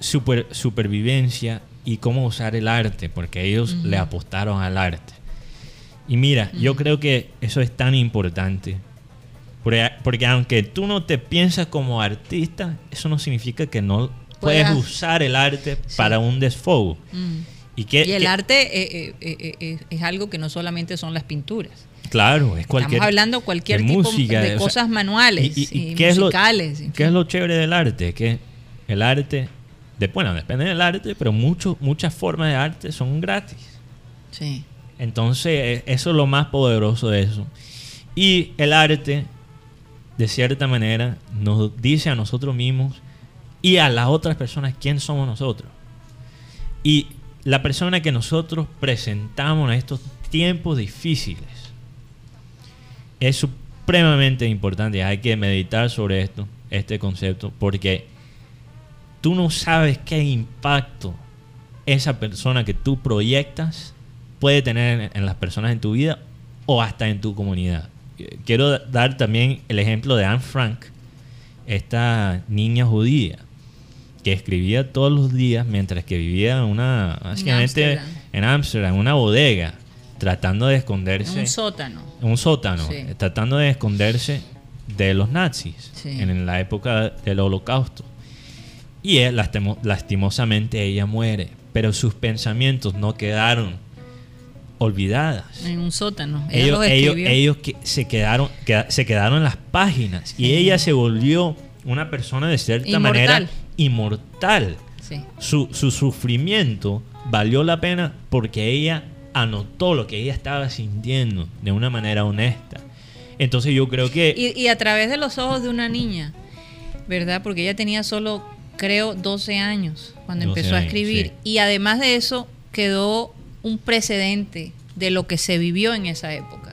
Speaker 3: super, supervivencia y cómo usar el arte, porque ellos le apostaron al arte. Y mira, yo creo que eso es tan importante. Porque, aunque tú no te piensas como artista, eso no significa que no puedes usar el arte para un desfogo.
Speaker 2: Y, el arte eh, eh, eh, es algo que no solamente son las pinturas.
Speaker 3: Claro, es cualquier.
Speaker 2: Estamos hablando cualquier tipo de cosas manuales y, ¿qué musicales.
Speaker 3: Es lo, ¿Qué es lo chévere del arte? Que el arte, de, bueno, depende del arte, pero mucho, muchas formas de arte son gratis.
Speaker 2: Sí.
Speaker 3: Entonces, eso es lo más poderoso de eso. Y el arte, de cierta manera, nos dice a nosotros mismos y a las otras personas quién somos nosotros. Y la persona que nosotros presentamos en estos tiempos difíciles es supremamente importante. Hay que meditar sobre esto, este concepto, porque tú no sabes qué impacto esa persona que tú proyectas puede tener en las personas en tu vida o hasta en tu comunidad. Quiero dar también el ejemplo de Anne Frank, esta niña judía que escribía todos los días mientras que vivía en una, básicamente en Ámsterdam, en una bodega, tratando de esconderse.
Speaker 2: Un sótano.
Speaker 3: Un sótano, tratando de esconderse de los nazis en la época del holocausto. Y él, lastimosamente ella muere, pero sus pensamientos no quedaron olvidadas.
Speaker 2: En un sótano.
Speaker 3: ellos, ellos, que se quedaron, se quedaron en las páginas y ella se volvió una persona de cierta manera inmortal. Su, sufrimiento valió la pena porque ella anotó lo que ella estaba sintiendo de una manera honesta. Entonces yo creo que...
Speaker 2: Y, a través de los ojos de una niña, ¿verdad? Porque ella tenía solo, creo, 12 años cuando empezó a escribir. Y además de eso, quedó un precedente de lo que se vivió en esa época.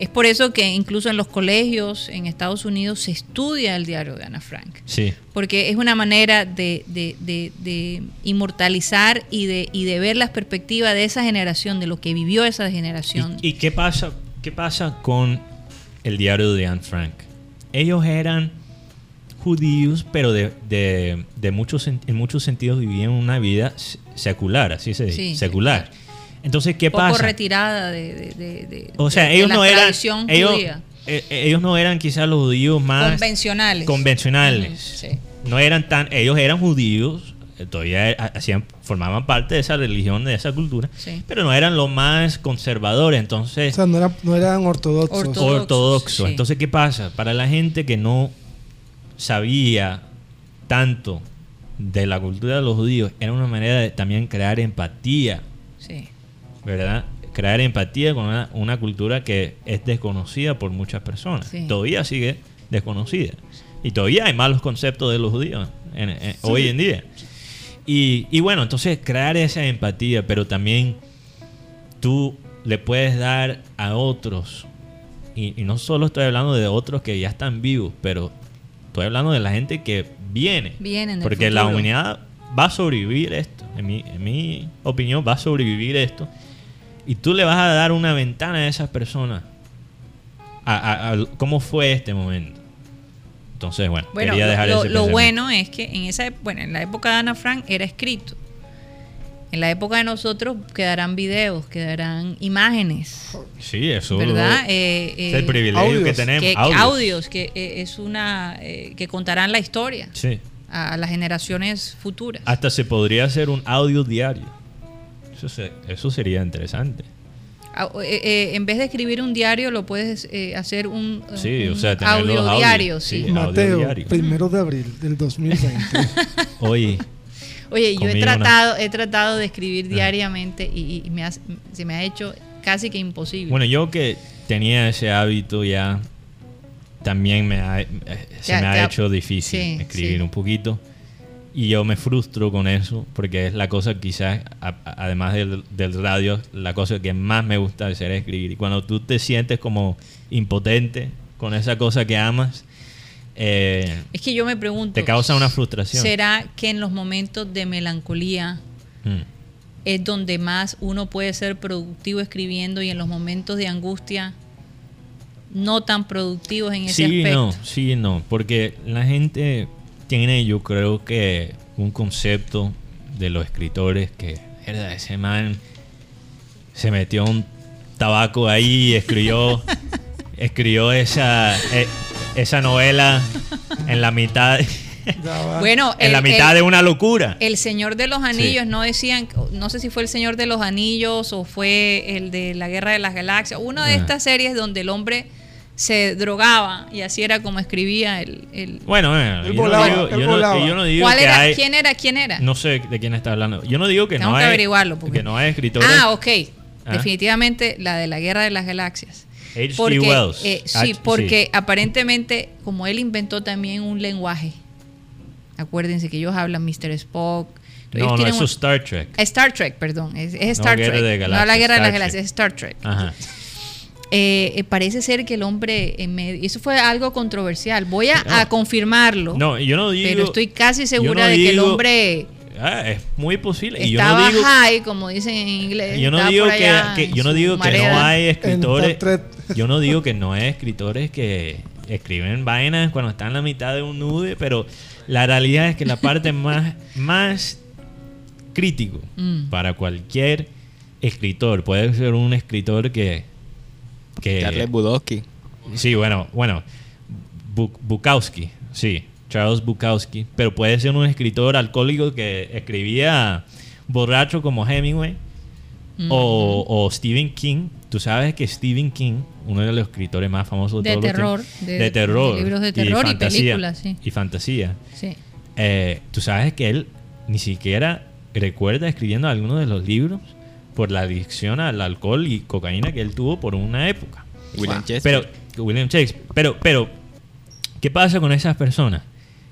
Speaker 2: Es por eso que incluso en los colegios en Estados Unidos se estudia el diario de Ana Frank.
Speaker 3: Sí.
Speaker 2: Porque es una manera de, de, inmortalizar y de, y de ver la perspectiva de esa generación, de lo que vivió esa generación.
Speaker 3: ¿Y, qué, pasa, qué pasa con el diario de Anne Frank? Ellos eran judíos, pero de, muchos, en muchos sentidos vivían una vida secular, así se dice, secular. Entonces, ¿qué
Speaker 2: poco
Speaker 3: pasa?
Speaker 2: retirada de, de,
Speaker 3: O sea, ellos no eran ellos, eh, ellos no eran quizás los judíos más
Speaker 2: convencionales.
Speaker 3: Convencionales. No eran tan ellos eran judíos, eh, todavía hacían formaban parte de esa religión, de esa cultura, pero no eran los más conservadores, entonces
Speaker 1: O sea, no, no eran ortodoxos.
Speaker 3: Ortodoxos. Entonces, ¿qué pasa? Para la gente que no sabía tanto de la cultura de los judíos, era una manera de también crear empatía. ¿Verdad? Crear empatía con una, cultura que es desconocida por muchas personas. Todavía sigue desconocida. Y todavía hay malos conceptos de los judíos hoy en día. Y, bueno, entonces crear esa empatía, pero también tú le puedes dar a otros, y, no solo estoy hablando de otros que ya están vivos, pero estoy hablando de la gente que viene. porque la humanidad va a sobrevivir esto. En mi, en mi opinión, va a sobrevivir esto. Y tú le vas a dar una ventana a esas personas. A, cómo fue este momento. Entonces, bueno, quería dejar
Speaker 2: lo, lo bueno es que en esa bueno, en la época de Ana Frank era escrito. En la época de nosotros quedarán videos, quedarán imágenes.
Speaker 3: Sí, eso
Speaker 2: ¿verdad?
Speaker 3: Eh, es el privilegio que tenemos.
Speaker 2: Que, audios. que eh, es una eh, que contarán la historia
Speaker 3: sí.
Speaker 2: a las generaciones futuras.
Speaker 3: Hasta se podría hacer un audio diario. Eso, sería interesante.
Speaker 2: Ah, eh, eh, en vez de escribir un diario, lo puedes eh, hacer un,
Speaker 3: sí, o sea,
Speaker 2: audio diario. Sí.
Speaker 1: Mateo, primero de abril del 2020.
Speaker 3: Oye.
Speaker 2: Oye, yo he tratado, he tratado de escribir ah. diariamente y, se me ha hecho casi que imposible.
Speaker 3: Bueno, yo que tenía ese hábito ya, también me se me ha hecho difícil escribir un poquito. Y yo me frustro con eso, porque es la cosa quizás, además del, radio, la cosa que más me gusta hacer es escribir. Y cuando tú te sientes como impotente con esa cosa que amas, eh,
Speaker 2: es que yo me pregunto,
Speaker 3: te causa una frustración.
Speaker 2: ¿Será que en los momentos de melancolía mm. es donde más uno puede ser productivo escribiendo y en los momentos de angustia no tan productivos en ese
Speaker 3: sí,
Speaker 2: aspecto?
Speaker 3: Sí, no, sí, no, porque la gente tiene yo creo que un concepto de los escritores que ese man se metió un tabaco ahí y escribió escribió esa e, esa novela en la mitad
Speaker 2: bueno,
Speaker 3: en la mitad de una locura.
Speaker 2: El Señor de los Anillos, no decían, no sé si fue el Señor de los Anillos o fue el de la Guerra de las Galaxias, una de estas series donde el hombre se drogaba y así era como escribía el...
Speaker 3: bueno, yo, no digo,
Speaker 2: ¿Cuál era? ¿Quién era? ¿Quién era?
Speaker 3: No sé de quién está hablando. Yo no digo que no hay...
Speaker 2: averiguarlo.
Speaker 3: Que no hay escritores...
Speaker 2: Ah, ok. ¿Ah? Definitivamente la de la Guerra de las Galaxias.
Speaker 3: H.G. Wells.
Speaker 2: Eh, sí, porque aparentemente, como él inventó también un lenguaje, acuérdense que ellos hablan Mr. Spock.
Speaker 3: No, no, eso es Star Trek.
Speaker 2: Star Trek, perdón. Es, Star Trek. no la Guerra de las Galaxias, es Star Trek. Ajá. Eh, eh, parece ser que el hombre en medio, y eso fue algo controversial. Voy a, confirmarlo.
Speaker 3: No, yo no digo.
Speaker 2: Pero estoy casi segura de que el hombre.
Speaker 3: Ah, es muy posible.
Speaker 2: Y estaba yo no digo, high, como dicen en inglés.
Speaker 3: Yo no digo que, yo no digo que no hay escritores. Yo no digo que no hay escritores que escriben vainas cuando están en la mitad de un nube, pero la realidad es que la parte más, más crítico mm. para cualquier escritor puede ser un escritor que
Speaker 6: Charles Bukowski.
Speaker 3: Sí, bueno, bueno, Bukowski, sí, Charles Bukowski, pero puede ser un escritor alcohólico que escribía borracho como Hemingway o, Stephen King. Tú sabes que Stephen King, uno de los escritores más famosos
Speaker 2: de, terror,
Speaker 3: de, terror,
Speaker 2: libros de terror y, películas, sí.
Speaker 3: Y fantasía. Sí. Eh, tú sabes que él ni siquiera recuerda escribiendo algunos de los libros por la adicción al alcohol y cocaína que él tuvo por una época.
Speaker 6: William
Speaker 3: Pero, William Shakespeare. Pero, pero, ¿qué pasa con esas personas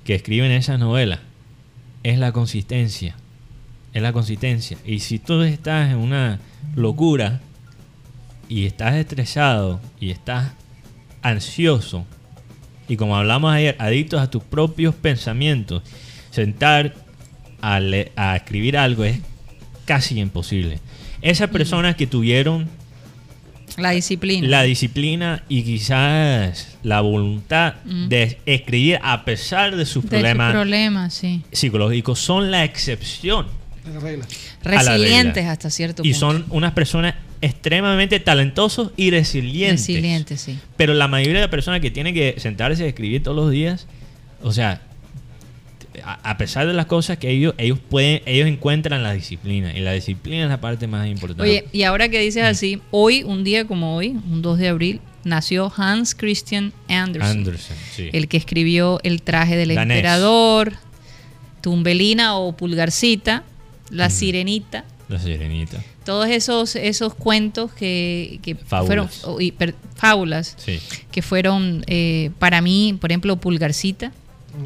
Speaker 3: que escriben esas novelas? Es la consistencia. Es la consistencia. Y si tú estás en una locura y estás estresado y estás ansioso, y como hablamos ayer, adictos a tus propios pensamientos, sentar a, a escribir algo es casi imposible. Esas personas que tuvieron
Speaker 2: la disciplina.
Speaker 3: La disciplina y quizás la voluntad de escribir a pesar de sus problemas,
Speaker 2: sí.
Speaker 3: psicológicos son la excepción.
Speaker 2: Resilientes hasta cierto punto.
Speaker 3: Y son unas personas extremadamente talentosos y resilientes.
Speaker 2: Resilientes, sí.
Speaker 3: Pero la mayoría de las personas que tienen que sentarse a escribir todos los días, o sea, a, pesar de las cosas que ellos, ellos pueden, ellos encuentran la disciplina. Y la disciplina es la parte más importante.
Speaker 2: Oye, y ahora que dices mm. así, hoy, un día como hoy, un 2 de abril, nació Hans Christian Andersen.
Speaker 3: Andersen sí.
Speaker 2: El que escribió El traje del emperador, Tumbelina o Pulgarcita, La Sirenita.
Speaker 3: La Sirenita.
Speaker 2: Todos esos, esos cuentos que, que fueron fábulas, sí. que fueron eh, para mí, por ejemplo, Pulgarcita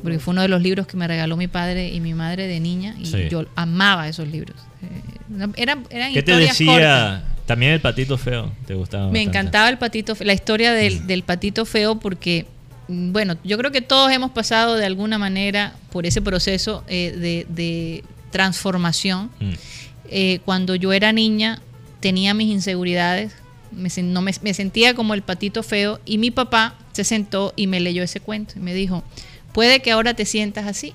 Speaker 2: porque fue uno de los libros que me regaló mi padre y mi madre de niña y yo amaba esos libros. Eh, eran, eran
Speaker 3: ¿Qué te decía? También el patito feo, ¿te gustaba?
Speaker 2: Me encantaba el patito feo, la historia del, del, patito feo porque, mm, bueno, yo creo que todos hemos pasado de alguna manera por ese proceso eh, de, transformación. Mm. Eh, cuando yo era niña tenía mis inseguridades, me, no me, me sentía como el patito feo y mi papá se sentó y me leyó ese cuento y me dijo, Puede que ahora te sientas así,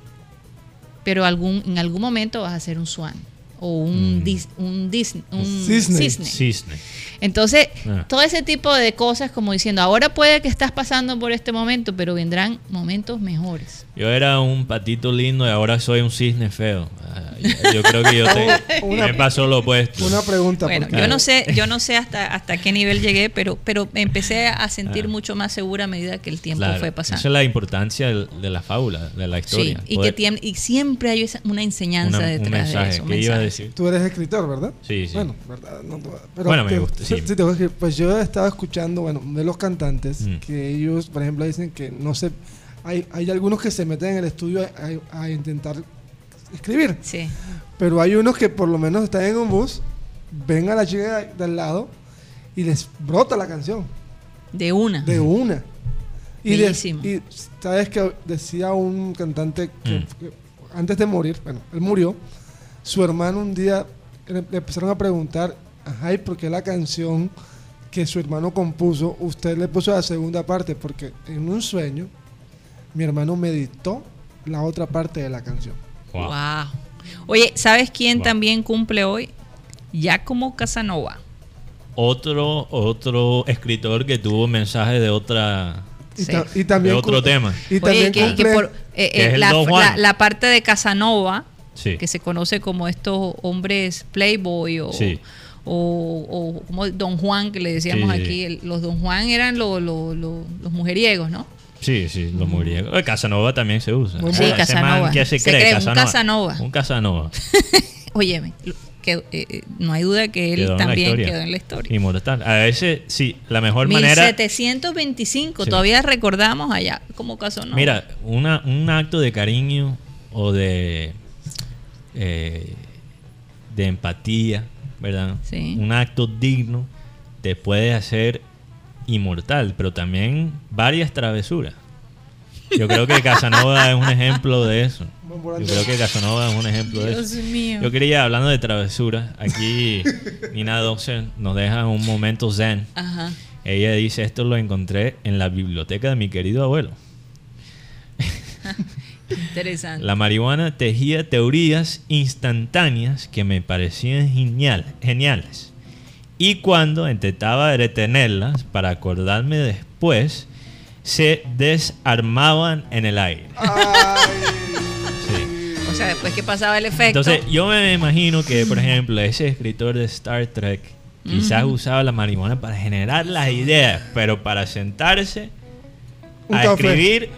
Speaker 2: pero en algún momento vas a ser un swan o un, mm. un, cisne. Entonces, ah. todo ese tipo de cosas como diciendo, ahora puede que estás pasando por este momento, pero vendrán momentos mejores.
Speaker 3: Yo era un patito lindo y ahora soy un cisne feo. Ah, Yo creo que yo te, me pasó lo opuesto.
Speaker 1: Una pregunta.
Speaker 2: Bueno, yo no sé, yo no sé hasta hasta qué nivel llegué, pero pero empecé a sentir ah. mucho más segura a medida que el tiempo fue pasando.
Speaker 3: Esa es la importancia de la fábula, de la historia.
Speaker 2: Sí, y que tiene, y siempre hay una enseñanza detrás de eso.
Speaker 3: ¿Qué iba a decir?
Speaker 1: Tú eres escritor, ¿verdad?
Speaker 3: Sí, sí.
Speaker 1: Bueno, ¿verdad?
Speaker 3: pero bueno, me gusta. Sí.
Speaker 1: pues yo estaba escuchando, bueno, de los cantantes mm. que ellos, por ejemplo, dicen que no se hay, hay algunos que se meten en el estudio a, intentar escribir.
Speaker 2: Sí.
Speaker 1: Pero hay unos que por lo menos están en un bus, ven a la chica de, al lado y les brota la canción.
Speaker 2: De una.
Speaker 1: De una. Y, y sabes que decía un cantante que, mm. antes de morir, bueno, él murió, su hermano un día le, empezaron a preguntar, ay, ¿por qué la canción que su hermano compuso, usted le puso la segunda parte? Porque en un sueño mi hermano meditó la otra parte de la canción.
Speaker 2: Wow. Oye, ¿sabes quién también cumple hoy? Giacomo Casanova.
Speaker 3: Otro, otro escritor que tuvo mensajes de otra
Speaker 1: y, también
Speaker 3: de otro tema.
Speaker 2: Y también que, por, eh, eh, la, parte de Casanova, que se conoce como estos hombres playboy o, o, como Don Juan, que le decíamos aquí, los Don Juan eran los mujeriegos, ¿no?
Speaker 3: Sí, sí, los muriegos. Casanova también se usa.
Speaker 2: Sí, Casanova.
Speaker 3: ¿Qué se, cree?
Speaker 2: Un Casanova.
Speaker 3: Un Casanova.
Speaker 2: Óyeme, que, eh, no hay duda que él también quedó en la historia.
Speaker 3: Inmortal. A veces, sí, la mejor manera...
Speaker 2: 1725, todavía recordamos allá como Casanova.
Speaker 3: Mira, una, un acto de cariño o de, eh, de empatía, ¿verdad?
Speaker 2: Sí.
Speaker 3: Un acto digno te puede hacer inmortal, pero también varias travesuras. Yo creo que Casanova es un ejemplo de eso. Yo creo que Casanova es un ejemplo de eso. Yo quería, hablando de travesuras, aquí Nina Doxer nos deja un momento zen. Ella dice, esto lo encontré en la biblioteca de mi querido abuelo.
Speaker 2: Interesante.
Speaker 3: La marihuana tejía teorías instantáneas que me parecían genial, geniales. Y cuando intentaba detenerlas para acordarme después, se desarmaban en el aire.
Speaker 2: O sea, después que pasaba el efecto.
Speaker 3: Entonces, yo me imagino que, por ejemplo, ese escritor de Star Trek quizás usaba la marihuana para generar las ideas, pero para sentarse a escribir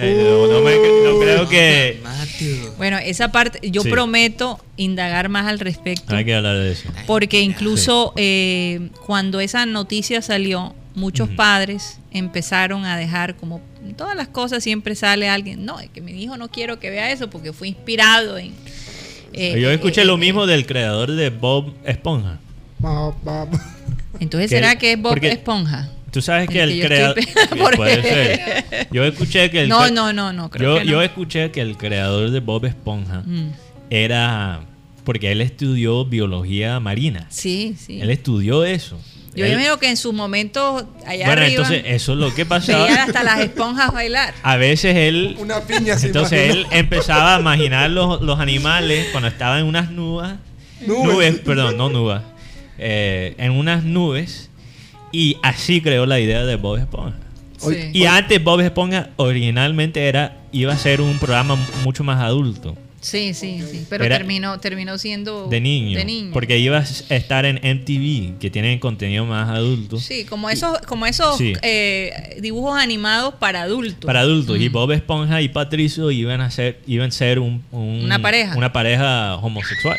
Speaker 3: eh, no, creo que.
Speaker 2: Bueno, esa parte, yo prometo indagar más al respecto.
Speaker 3: Hay que hablar de eso.
Speaker 2: Porque incluso eh, cuando esa noticia salió, muchos padres empezaron a dejar como todas las cosas siempre sale alguien, no, es que mi hijo no quiero que vea eso porque fue inspirado en...
Speaker 3: Eh, yo escuché lo mismo del creador de Bob Esponja.
Speaker 2: Entonces, ¿será que es Bob Esponja?
Speaker 3: Tú sabes que el, creador. puede ser. Yo escuché que el.
Speaker 2: No, no, no, no.
Speaker 3: Creo yo, yo escuché que el creador de Bob Esponja mm. era. Porque él estudió biología marina.
Speaker 2: Sí, sí.
Speaker 3: Él estudió eso.
Speaker 2: Yo veo que en su momento allá
Speaker 3: bueno, entonces eso es lo que pasaba.
Speaker 2: Veían hasta las esponjas bailar.
Speaker 3: A veces él.
Speaker 1: Una piña
Speaker 3: Entonces él empezaba a imaginar los, los animales cuando estaban en unas nubes. Nubes. perdón, no nubes. Eh, en unas nubes y así creó la idea de Bob Esponja. Y antes Bob Esponja originalmente era iba a ser un programa mucho más adulto.
Speaker 2: Sí, sí, sí. Pero terminó, terminó siendo
Speaker 3: de niño, Porque iba a estar en MTV, que tienen contenido más adulto.
Speaker 2: Sí, como esos, como esos eh, dibujos animados para adultos.
Speaker 3: Para adultos. Y Bob Esponja y Patricio iban a ser, iban a ser un,
Speaker 2: una pareja.
Speaker 3: Una pareja homosexual.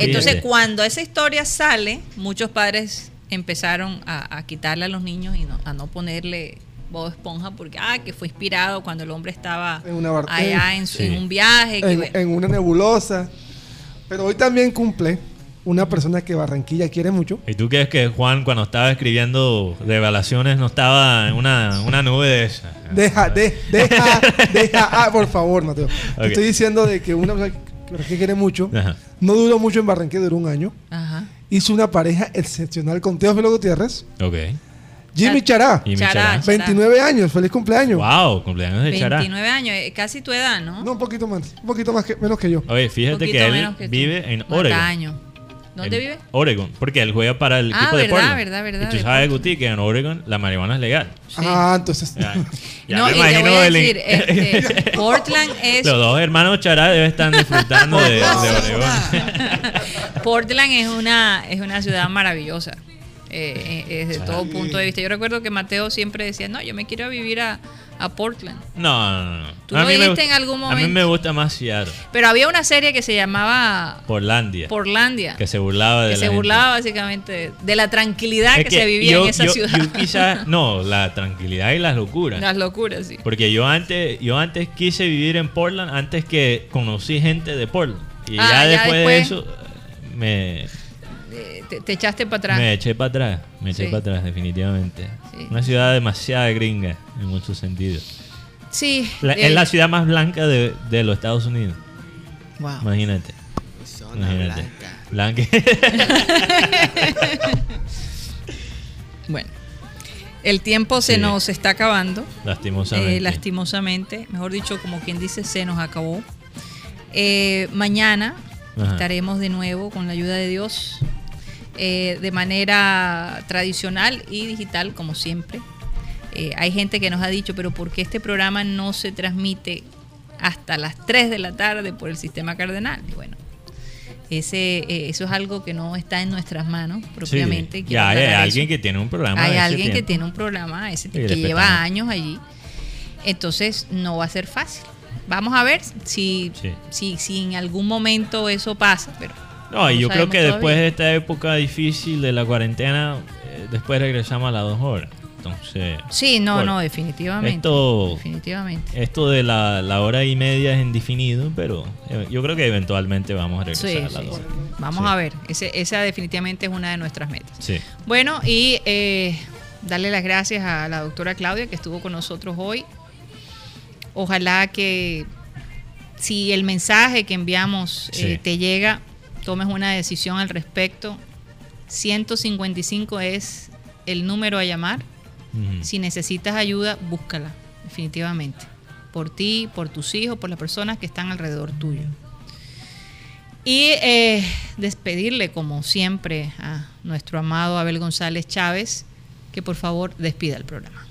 Speaker 2: Entonces, cuando esa historia sale, muchos padres empezaron a, quitarle a los niños y a no ponerle Bob Esponja porque ah que fue inspirado cuando el hombre estaba allá en, un viaje
Speaker 1: en, una nebulosa. Pero hoy también cumple una persona que Barranquilla quiere mucho.
Speaker 3: Y tú crees que Juan cuando estaba escribiendo revelaciones no estaba en una, una nube de esa
Speaker 1: deja de, deja deja ah, por favor Mateo. Estoy diciendo de que una persona que quiere mucho no duró mucho en Barranquilla duró un año.
Speaker 2: Ajá
Speaker 1: hizo una pareja excepcional con Teófilo Gutiérrez.
Speaker 3: Ok.
Speaker 1: Jimmy Chará.
Speaker 3: Jimmy Chará.
Speaker 1: 29 años, feliz cumpleaños.
Speaker 3: Wow, cumpleaños de Chará.
Speaker 2: 29 años, eh, casi tu edad, ¿no?
Speaker 1: No, un poquito más, un poquito más que, menos que yo.
Speaker 3: Oye, fíjate que él vive en Oregon.
Speaker 2: años. ¿Dónde vive?
Speaker 3: Oregon, porque él juega para el ah, equipo de Portland. verdad, verdad. Y tú sabes, Guti, que en Oregon la marihuana es legal.
Speaker 1: Ah, entonces...
Speaker 2: Ya, no, me imagino decir, este, Portland es...
Speaker 3: Los dos hermanos Chará deben estar disfrutando de, de Oregon.
Speaker 2: Portland es una, es una ciudad maravillosa. Eh, eh, desde todo punto de vista. Yo recuerdo que Mateo siempre decía, no, yo me quiero vivir a, a Portland.
Speaker 3: No, no, no.
Speaker 2: ¿Tú lo dijiste en algún momento?
Speaker 3: A mí me gusta más Seattle.
Speaker 2: Pero había una serie que se llamaba...
Speaker 3: Portlandia.
Speaker 2: Portlandia.
Speaker 3: Que se burlaba de
Speaker 2: que se burlaba básicamente de la tranquilidad que, se vivía en esa ciudad.
Speaker 3: Yo quizás... No, la tranquilidad y las locuras.
Speaker 2: Las locuras, sí.
Speaker 3: Porque yo antes, yo antes quise vivir en Portland antes que conocí gente de Portland. Y ah, ya, después de eso me
Speaker 2: te, echaste para atrás.
Speaker 3: Me eché para atrás, me eché para atrás, definitivamente. Una ciudad demasiado gringa en muchos sentidos.
Speaker 2: Sí.
Speaker 3: es la ciudad más blanca de, los Estados Unidos. Wow. Imagínate.
Speaker 6: Imagínate.
Speaker 3: blanca.
Speaker 2: bueno. El tiempo se nos está acabando.
Speaker 3: Lastimosamente.
Speaker 2: Eh, lastimosamente. Mejor dicho, como quien dice, se nos acabó. Eh, mañana estaremos de nuevo con la ayuda de Dios eh, de manera tradicional y digital, como siempre. Eh, hay gente que nos ha dicho, pero ¿por qué este programa no se transmite hasta las 3 de la tarde por el sistema cardenal? Y bueno, ese, eh, eso es algo que no está en nuestras manos propiamente.
Speaker 3: ya hay alguien que tiene un programa.
Speaker 2: Hay alguien que tiene un programa ese que lleva años allí. Entonces no va a ser fácil. Vamos a ver si, si, si en algún momento eso pasa, pero
Speaker 3: no, y yo creo que después de esta época difícil de la cuarentena, eh, después regresamos a las dos horas. Entonces,
Speaker 2: sí, no, no, definitivamente.
Speaker 3: Esto, definitivamente. esto de la, la, hora y media es indefinido, pero eh, yo creo que eventualmente vamos a regresar a las dos.
Speaker 2: Vamos a ver, Ese, esa definitivamente es una de nuestras metas. Bueno, y eh, darle las gracias a la doctora Claudia que estuvo con nosotros hoy. Ojalá que si el mensaje que enviamos te llega, tomes una decisión al respecto. 155 es el número a llamar. Si necesitas ayuda, búscala, definitivamente. Por ti, por tus hijos, por las personas que están alrededor tuyo. Y eh, despedirle, como siempre, a nuestro amado Abel González Chávez, que por favor despida el programa.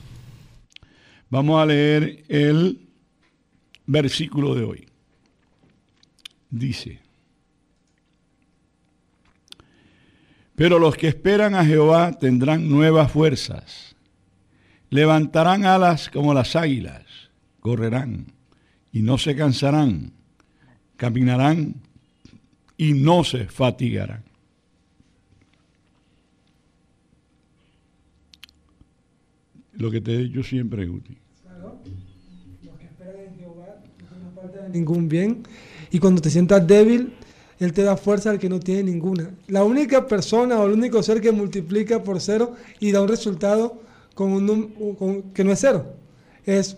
Speaker 8: Vamos a leer el versículo de hoy. Dice, Pero los que esperan a Jehová tendrán nuevas fuerzas. Levantarán alas como las águilas, correrán y no se cansarán, caminarán y no se fatigarán. Lo que te he dicho siempre, Guti.
Speaker 1: los que esperan en Jehová no falta de ningún bien. Y cuando te sientas débil, él te da fuerza al que no tiene ninguna. La única persona o el único ser que multiplica por cero y da un resultado con un, que no es cero es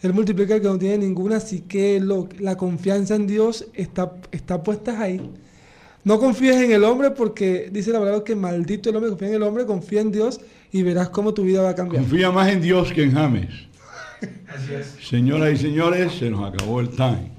Speaker 1: Él multiplica al que no tiene ninguna, así que lo, la confianza en Dios está, está puesta ahí. No confíes en el hombre porque dice la palabra que maldito el hombre, confía en el hombre, confía en Dios y verás cómo tu vida va a cambiar.
Speaker 8: Confía más en Dios que en James. Así es. Señoras y señores, se nos acabó el time.